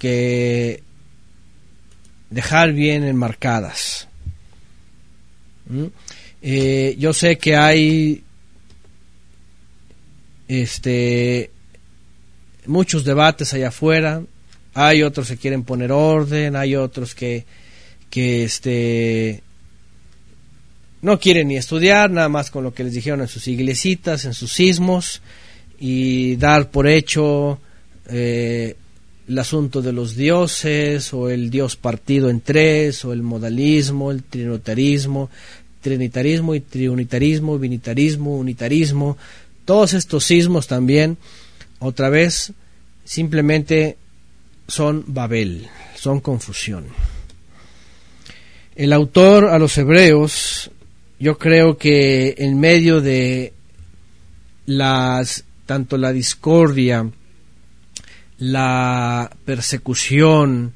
que dejar bien enmarcadas. ¿Mm? Eh, yo sé que hay este muchos debates allá afuera, hay otros que quieren poner orden, hay otros que, que este no quieren ni estudiar, nada más con lo que les dijeron en sus iglesitas, en sus sismos, y dar por hecho eh, el asunto de los dioses o el dios partido en tres o el modalismo, el trinitarismo, trinitarismo y triunitarismo, binitarismo, unitarismo, todos estos sismos también, otra vez, simplemente son Babel, son confusión. El autor a los hebreos, yo creo que en medio de las tanto la discordia, la persecución,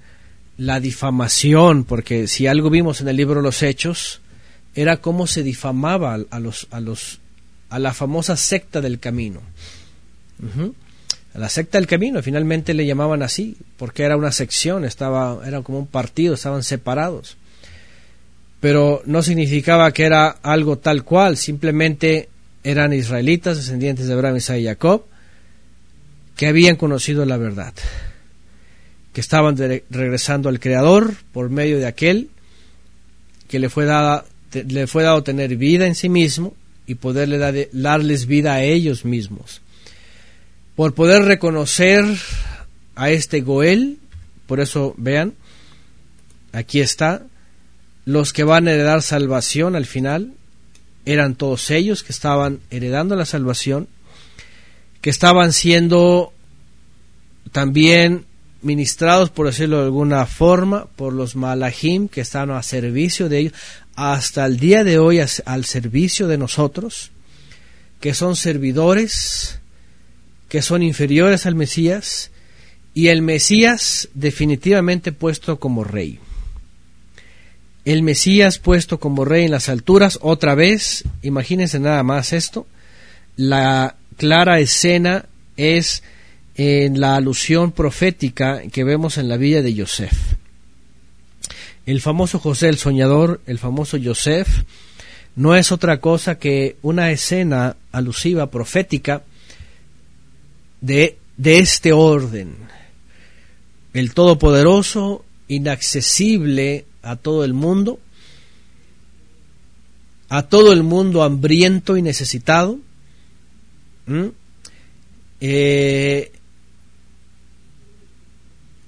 la difamación, porque si algo vimos en el libro Los Hechos, era cómo se difamaba a los, a los, a la famosa secta del camino. A la secta del camino, finalmente le llamaban así, porque era una sección, estaba, era como un partido, estaban separados. Pero no significaba que era algo tal cual, simplemente eran israelitas, descendientes de Abraham, Isaac y Jacob, que habían conocido la verdad, que estaban regresando al Creador por medio de aquel que le fue, dada, le fue dado tener vida en sí mismo y poderle darles vida a ellos mismos. Por poder reconocer a este Goel, por eso vean, aquí está, los que van a heredar salvación al final, eran todos ellos que estaban heredando la salvación, que estaban siendo también ministrados, por decirlo de alguna forma, por los malahim que están a servicio de ellos, hasta el día de hoy al servicio de nosotros, que son servidores, que son inferiores al Mesías, y el Mesías definitivamente puesto como rey. El Mesías puesto como rey en las alturas, otra vez, imagínense nada más esto, la clara escena es en la alusión profética que vemos en la vida de Yosef. El famoso José el soñador, el famoso Yosef, no es otra cosa que una escena alusiva profética de, de este orden. El Todopoderoso, inaccesible a todo el mundo, a todo el mundo hambriento y necesitado, eh,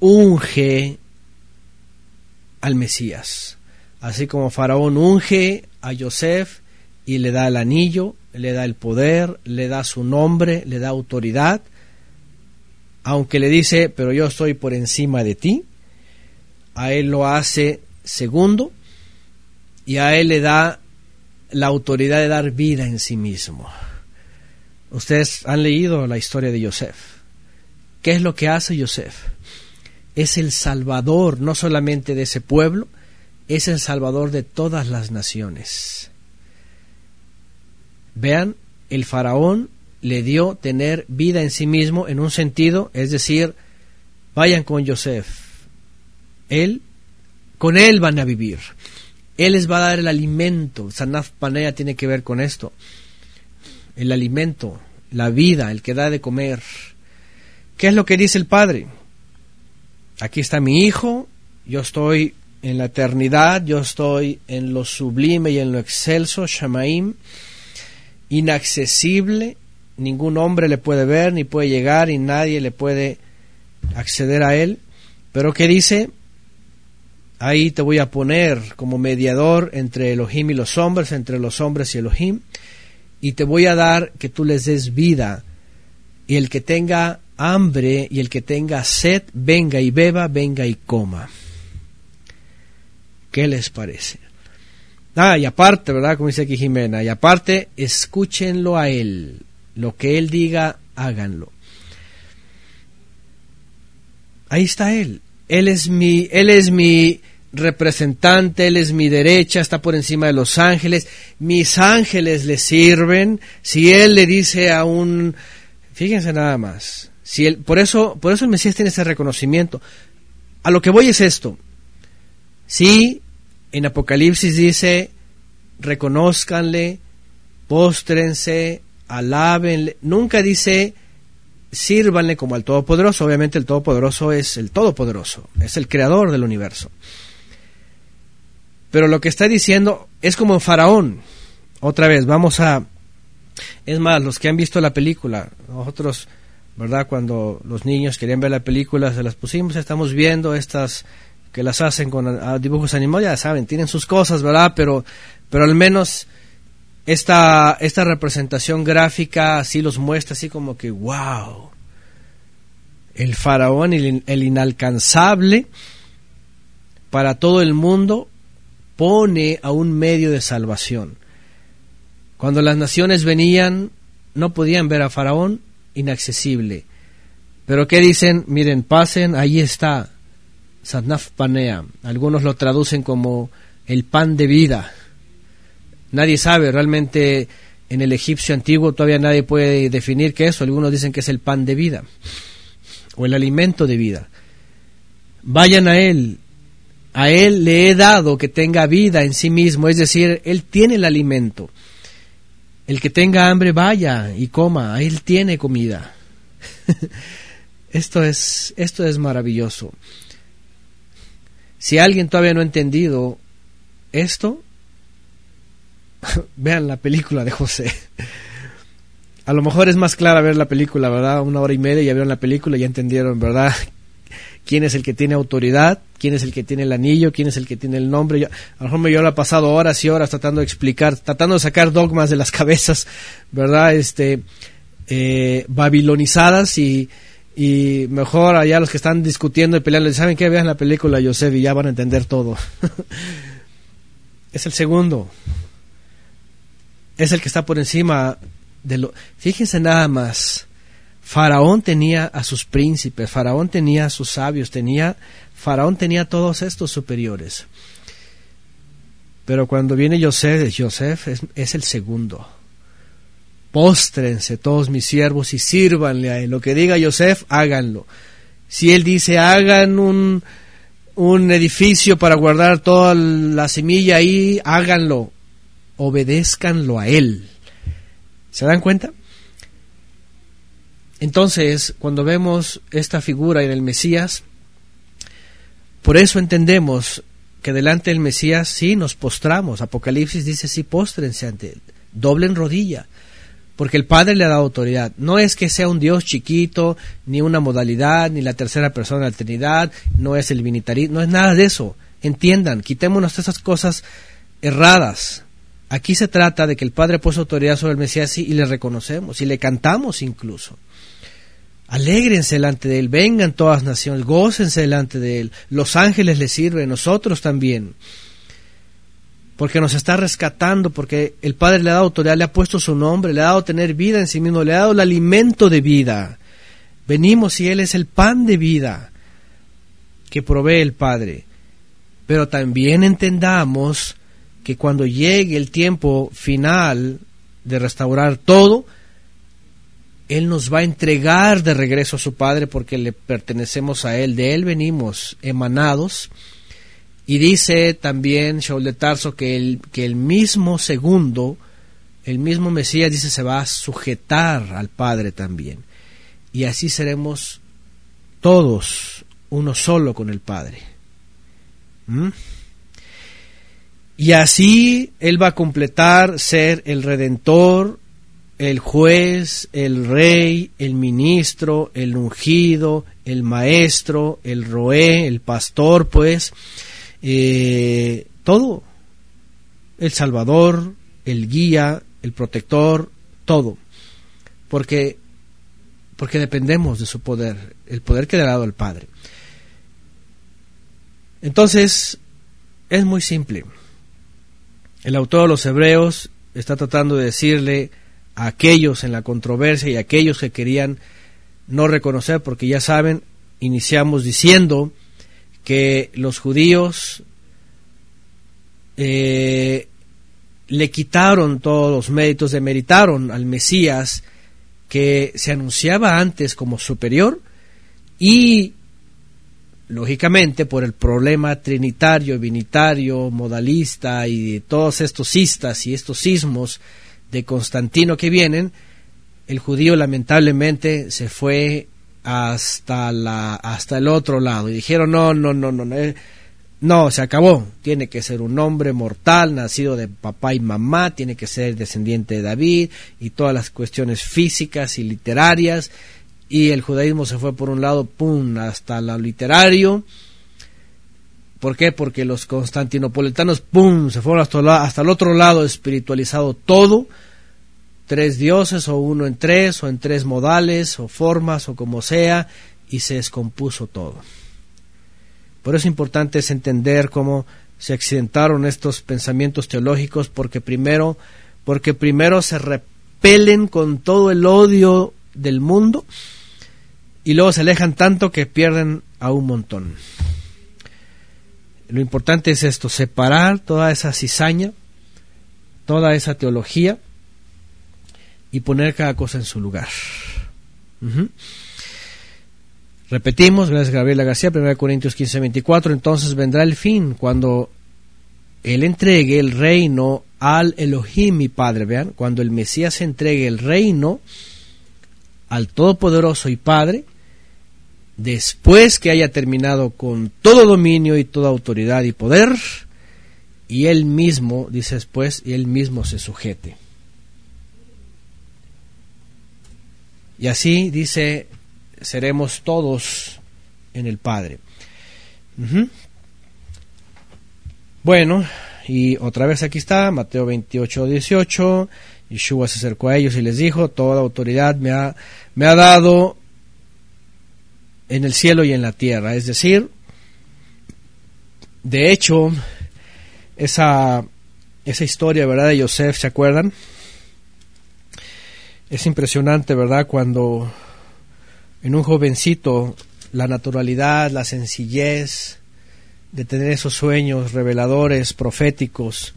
unge al Mesías. Así como Faraón unge a Yosef y le da el anillo, le da el poder, le da su nombre, le da autoridad, aunque le dice, pero yo estoy por encima de ti, a él lo hace segundo y a él le da la autoridad de dar vida en sí mismo. Ustedes han leído la historia de Yosef. ¿Qué es lo que hace Yosef? Es el salvador no solamente de ese pueblo, es el salvador de todas las naciones. Vean, el faraón le dio tener vida en sí mismo en un sentido, es decir, vayan con Yosef. Él, con él van a vivir. Él les va a dar el alimento. Sanaf Panea tiene que ver con esto el alimento, la vida, el que da de comer. ¿Qué es lo que dice el Padre? Aquí está mi Hijo, yo estoy en la eternidad, yo estoy en lo sublime y en lo excelso, Shamaim, inaccesible, ningún hombre le puede ver, ni puede llegar, y nadie le puede acceder a él. Pero ¿qué dice? Ahí te voy a poner como mediador entre Elohim y los hombres, entre los hombres y Elohim y te voy a dar que tú les des vida. Y el que tenga hambre y el que tenga sed, venga y beba, venga y coma. ¿Qué les parece? Ah, y aparte, ¿verdad? Como dice aquí Jimena, y aparte, escúchenlo a él. Lo que él diga, háganlo. Ahí está él. Él es mi, él es mi representante, Él es mi derecha, está por encima de los ángeles, mis ángeles le sirven, si Él le dice a un... Fíjense nada más, si él, por, eso, por eso el Mesías tiene ese reconocimiento. A lo que voy es esto, si en Apocalipsis dice, reconozcanle, póstrense, alábenle, nunca dice, sírvanle como al Todopoderoso, obviamente el Todopoderoso es el Todopoderoso, es el creador del universo. Pero lo que está diciendo es como Faraón. Otra vez, vamos a... Es más, los que han visto la película, nosotros, ¿verdad? Cuando los niños querían ver la película, se las pusimos, estamos viendo estas que las hacen con dibujos animados, ya saben, tienen sus cosas, ¿verdad? Pero, pero al menos esta, esta representación gráfica así los muestra, así como que, wow, el faraón, el inalcanzable para todo el mundo, pone a un medio de salvación. Cuando las naciones venían, no podían ver a Faraón, inaccesible. Pero ¿qué dicen? Miren, pasen, ahí está, Sadnaf Panea. Algunos lo traducen como el pan de vida. Nadie sabe, realmente en el egipcio antiguo todavía nadie puede definir qué es, algunos dicen que es el pan de vida o el alimento de vida. Vayan a él, a Él le he dado que tenga vida en sí mismo, es decir, Él tiene el alimento. El que tenga hambre vaya y coma, Él tiene comida. esto, es, esto es maravilloso. Si alguien todavía no ha entendido esto, vean la película de José. A lo mejor es más clara ver la película, ¿verdad? Una hora y media ya vieron la película y ya entendieron, ¿verdad? Quién es el que tiene autoridad, quién es el que tiene el anillo, quién es el que tiene el nombre. a lo mejor me yo he pasado horas y horas tratando de explicar, tratando de sacar dogmas de las cabezas, ¿verdad? Este, eh, babilonizadas y, Y mejor allá los que están discutiendo y peleando, ¿saben qué? Vean la película Joseph y ya van a entender todo. es el segundo. Es el que está por encima de lo... Fíjense nada más. Faraón tenía a sus príncipes, Faraón tenía a sus sabios, tenía, Faraón tenía todos estos superiores. Pero cuando viene Joseph, Joseph es, el segundo. Póstrense todos mis siervos y sírvanle a él. Lo que diga Joseph, háganlo. Si él dice, hagan un, un edificio para guardar toda la semilla ahí, háganlo. Obedézcanlo a él. ¿Se dan cuenta? Entonces, cuando vemos esta figura en el Mesías, por eso entendemos que delante del Mesías sí nos postramos. Apocalipsis dice sí, póstrense ante él, doblen rodilla, porque el Padre le ha dado autoridad. No es que sea un Dios chiquito, ni una modalidad, ni la tercera persona de la Trinidad, no es el vinitarismo, no es nada de eso. Entiendan, quitémonos esas cosas erradas. Aquí se trata de que el Padre puso autoridad sobre el Mesías y le reconocemos y le cantamos incluso. Alégrense delante de Él, vengan todas naciones, gócense delante de Él. Los ángeles le sirven, nosotros también. Porque nos está rescatando, porque el Padre le ha dado autoridad, le ha puesto su nombre, le ha dado tener vida en sí mismo, le ha dado el alimento de vida. Venimos y Él es el pan de vida que provee el Padre. Pero también entendamos que cuando llegue el tiempo final de restaurar todo, él nos va a entregar de regreso a su Padre porque le pertenecemos a Él, de Él venimos emanados. Y dice también Shaul de Tarso que el, que el mismo segundo, el mismo Mesías dice se va a sujetar al Padre también. Y así seremos todos uno solo con el Padre. ¿Mm? Y así Él va a completar ser el redentor, el juez, el rey, el ministro, el ungido, el maestro, el roé, el pastor, pues, eh, todo, el salvador, el guía, el protector, todo, porque, porque dependemos de su poder, el poder que le ha dado el Padre. Entonces, es muy simple. El autor de los Hebreos está tratando de decirle aquellos en la controversia y aquellos que querían no reconocer, porque ya saben, iniciamos diciendo que los judíos eh, le quitaron todos los méritos, demeritaron al Mesías que se anunciaba antes como superior y lógicamente por el problema trinitario, vinitario, modalista y todos estos cistas y estos sismos de Constantino que vienen, el judío lamentablemente se fue hasta la hasta el otro lado y dijeron no no no no no, eh, no se acabó. Tiene que ser un hombre mortal nacido de papá y mamá tiene que ser descendiente de David y todas las cuestiones físicas y literarias y el judaísmo se fue por un lado pum hasta lo literario ¿Por qué? Porque los constantinopolitanos, ¡pum!, se fueron hasta, el otro lado, espiritualizado todo, tres dioses o uno en tres o en tres modales o formas o como sea, y se descompuso todo. Por eso es importante es entender cómo se accidentaron estos pensamientos teológicos, porque primero, porque primero se repelen con todo el odio del mundo y luego se alejan tanto que pierden a un montón. Lo importante es esto, separar toda esa cizaña, toda esa teología y poner cada cosa en su lugar. Repetimos, gracias Gabriela García, 1 Corintios 15, 24, entonces vendrá el fin cuando Él entregue el reino al Elohim, mi Padre, vean, cuando el Mesías entregue el reino al Todopoderoso y Padre, después que haya terminado con todo dominio y toda autoridad y poder, y él mismo, dice después, y él mismo se sujete. Y así dice, seremos todos en el Padre. Bueno, y otra vez aquí está, Mateo 28, 18, Yeshua se acercó a ellos y les dijo, toda autoridad me ha, me ha dado en el cielo y en la tierra. Es decir, de hecho, esa, esa historia, ¿verdad? De Joseph, ¿se acuerdan? Es impresionante, ¿verdad? Cuando en un jovencito la naturalidad, la sencillez de tener esos sueños reveladores, proféticos,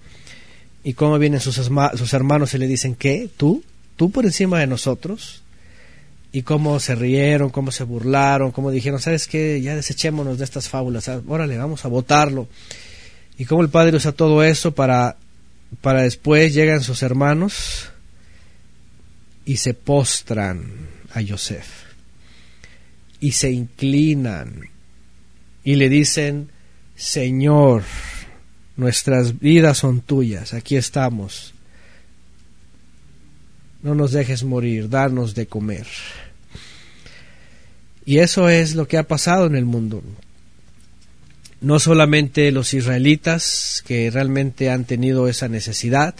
y cómo vienen sus, sus hermanos y le dicen, ¿qué? ¿Tú? ¿Tú por encima de nosotros? Y cómo se rieron, cómo se burlaron, cómo dijeron, ¿sabes qué? Ya desechémonos de estas fábulas, órale, vamos a votarlo. Y cómo el padre usa todo eso para, para después llegan sus hermanos y se postran a Yosef y se inclinan y le dicen, Señor, nuestras vidas son tuyas, aquí estamos. No nos dejes morir, danos de comer. Y eso es lo que ha pasado en el mundo. No solamente los israelitas que realmente han tenido esa necesidad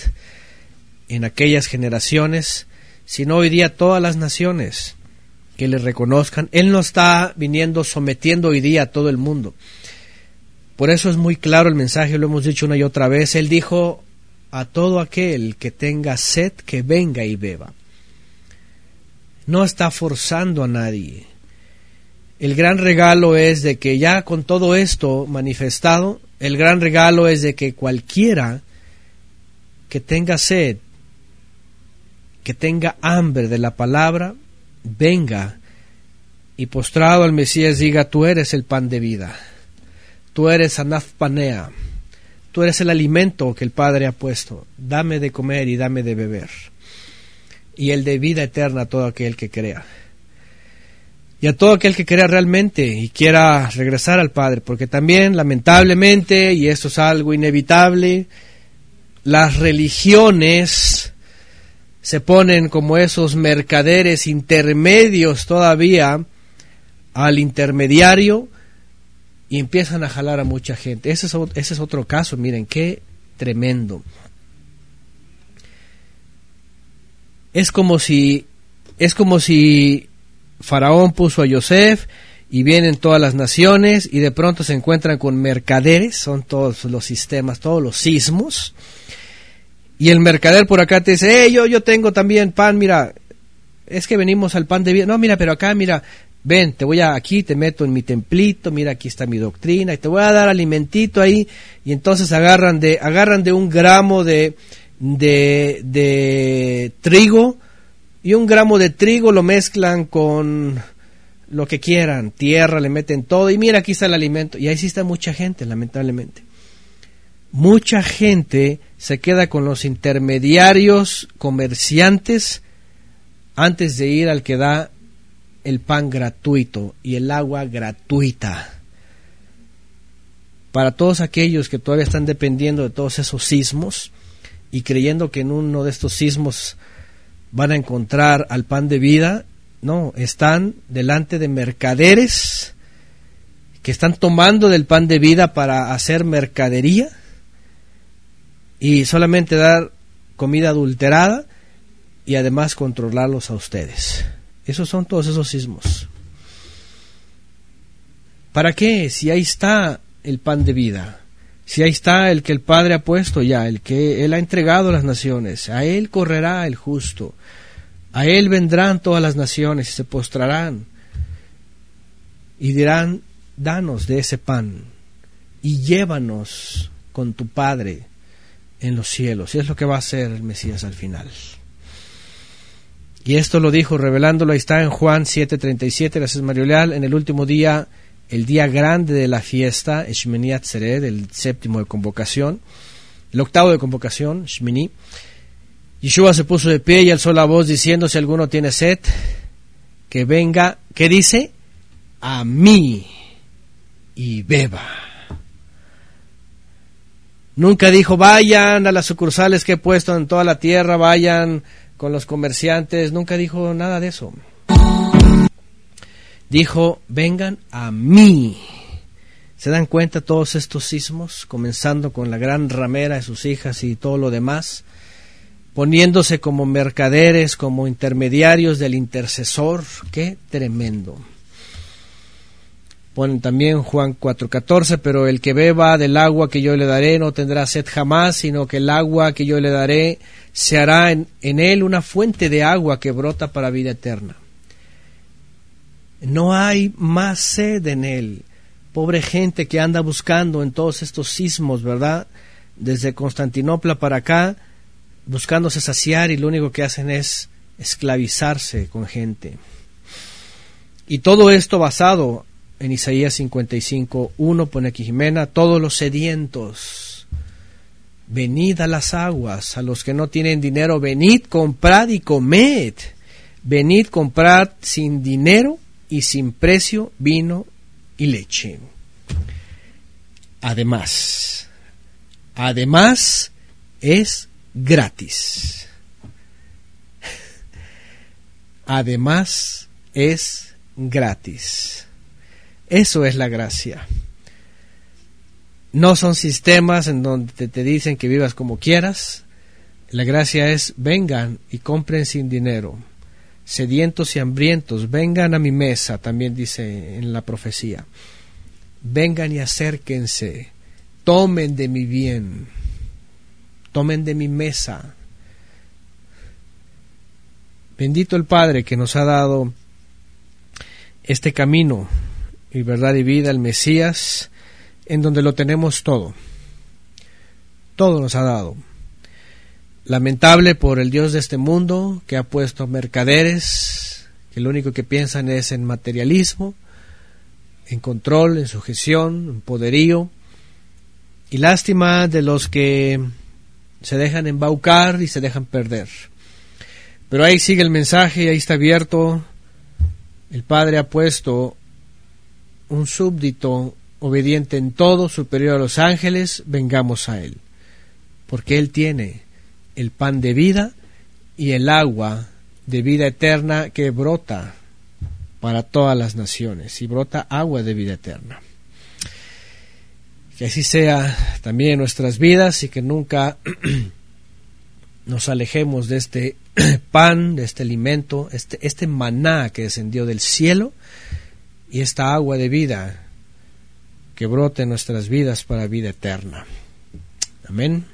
en aquellas generaciones, sino hoy día todas las naciones que le reconozcan. Él no está viniendo sometiendo hoy día a todo el mundo. Por eso es muy claro el mensaje, lo hemos dicho una y otra vez. Él dijo a todo aquel que tenga sed, que venga y beba. No está forzando a nadie el gran regalo es de que ya con todo esto manifestado, el gran regalo es de que cualquiera que tenga sed, que tenga hambre de la palabra, venga y postrado al Mesías diga, tú eres el pan de vida, tú eres anafpanea, tú eres el alimento que el Padre ha puesto, dame de comer y dame de beber, y el de vida eterna a todo aquel que crea y a todo aquel que crea realmente y quiera regresar al Padre, porque también lamentablemente, y esto es algo inevitable, las religiones se ponen como esos mercaderes intermedios todavía al intermediario y empiezan a jalar a mucha gente. Ese es, ese es otro caso, miren, qué tremendo. Es como si es como si Faraón puso a Yosef y vienen todas las naciones y de pronto se encuentran con mercaderes, son todos los sistemas, todos los sismos. Y el mercader por acá te dice, yo, yo tengo también pan, mira, es que venimos al pan de vida. No, mira, pero acá, mira, ven, te voy a aquí, te meto en mi templito, mira, aquí está mi doctrina, y te voy a dar alimentito ahí, y entonces agarran de, agarran de un gramo de, de, de trigo, y un gramo de trigo lo mezclan con lo que quieran, tierra, le meten todo y mira, aquí está el alimento. Y ahí sí está mucha gente, lamentablemente. Mucha gente se queda con los intermediarios comerciantes antes de ir al que da el pan gratuito y el agua gratuita. Para todos aquellos que todavía están dependiendo de todos esos sismos y creyendo que en uno de estos sismos van a encontrar al pan de vida, no, están delante de mercaderes que están tomando del pan de vida para hacer mercadería y solamente dar comida adulterada y además controlarlos a ustedes. Esos son todos esos sismos. ¿Para qué? Si ahí está el pan de vida. Si ahí está el que el Padre ha puesto ya, el que Él ha entregado a las naciones, a Él correrá el justo, a Él vendrán todas las naciones y se postrarán y dirán, danos de ese pan y llévanos con tu Padre en los cielos. Y es lo que va a hacer el Mesías al final. Y esto lo dijo revelándolo, ahí está en Juan 7:37, gracias Mario Leal, en el último día el día grande de la fiesta, Shmini Atzeret, el séptimo de convocación, el octavo de convocación, Shmini. Yeshua se puso de pie y alzó la voz diciendo, si alguno tiene sed, que venga, ¿qué dice? A mí y beba. Nunca dijo, vayan a las sucursales que he puesto en toda la tierra, vayan con los comerciantes, nunca dijo nada de eso dijo, vengan a mí. ¿Se dan cuenta todos estos sismos, comenzando con la gran ramera de sus hijas y todo lo demás, poniéndose como mercaderes, como intermediarios del intercesor? ¡Qué tremendo! Ponen también Juan 4:14, pero el que beba del agua que yo le daré no tendrá sed jamás, sino que el agua que yo le daré se hará en, en él una fuente de agua que brota para vida eterna. No hay más sed en él. Pobre gente que anda buscando en todos estos sismos, ¿verdad? Desde Constantinopla para acá, buscándose saciar y lo único que hacen es esclavizarse con gente. Y todo esto basado en Isaías 55, 1 pone aquí Jimena, todos los sedientos, venid a las aguas, a los que no tienen dinero, venid, comprad y comed, venid, comprad sin dinero y sin precio vino y leche. Además, además es gratis. Además es gratis. Eso es la gracia. No son sistemas en donde te dicen que vivas como quieras. La gracia es vengan y compren sin dinero. Sedientos y hambrientos, vengan a mi mesa, también dice en la profecía. Vengan y acérquense, tomen de mi bien, tomen de mi mesa. Bendito el Padre que nos ha dado este camino y verdad y vida, el Mesías, en donde lo tenemos todo. Todo nos ha dado. Lamentable por el Dios de este mundo que ha puesto mercaderes que lo único que piensan es en materialismo, en control, en sujeción, en poderío. Y lástima de los que se dejan embaucar y se dejan perder. Pero ahí sigue el mensaje, ahí está abierto. El Padre ha puesto un súbdito obediente en todo, superior a los ángeles, vengamos a Él, porque Él tiene el pan de vida y el agua de vida eterna que brota para todas las naciones, y brota agua de vida eterna. Que así sea también en nuestras vidas y que nunca nos alejemos de este pan, de este alimento, este, este maná que descendió del cielo, y esta agua de vida que brote en nuestras vidas para vida eterna. Amén.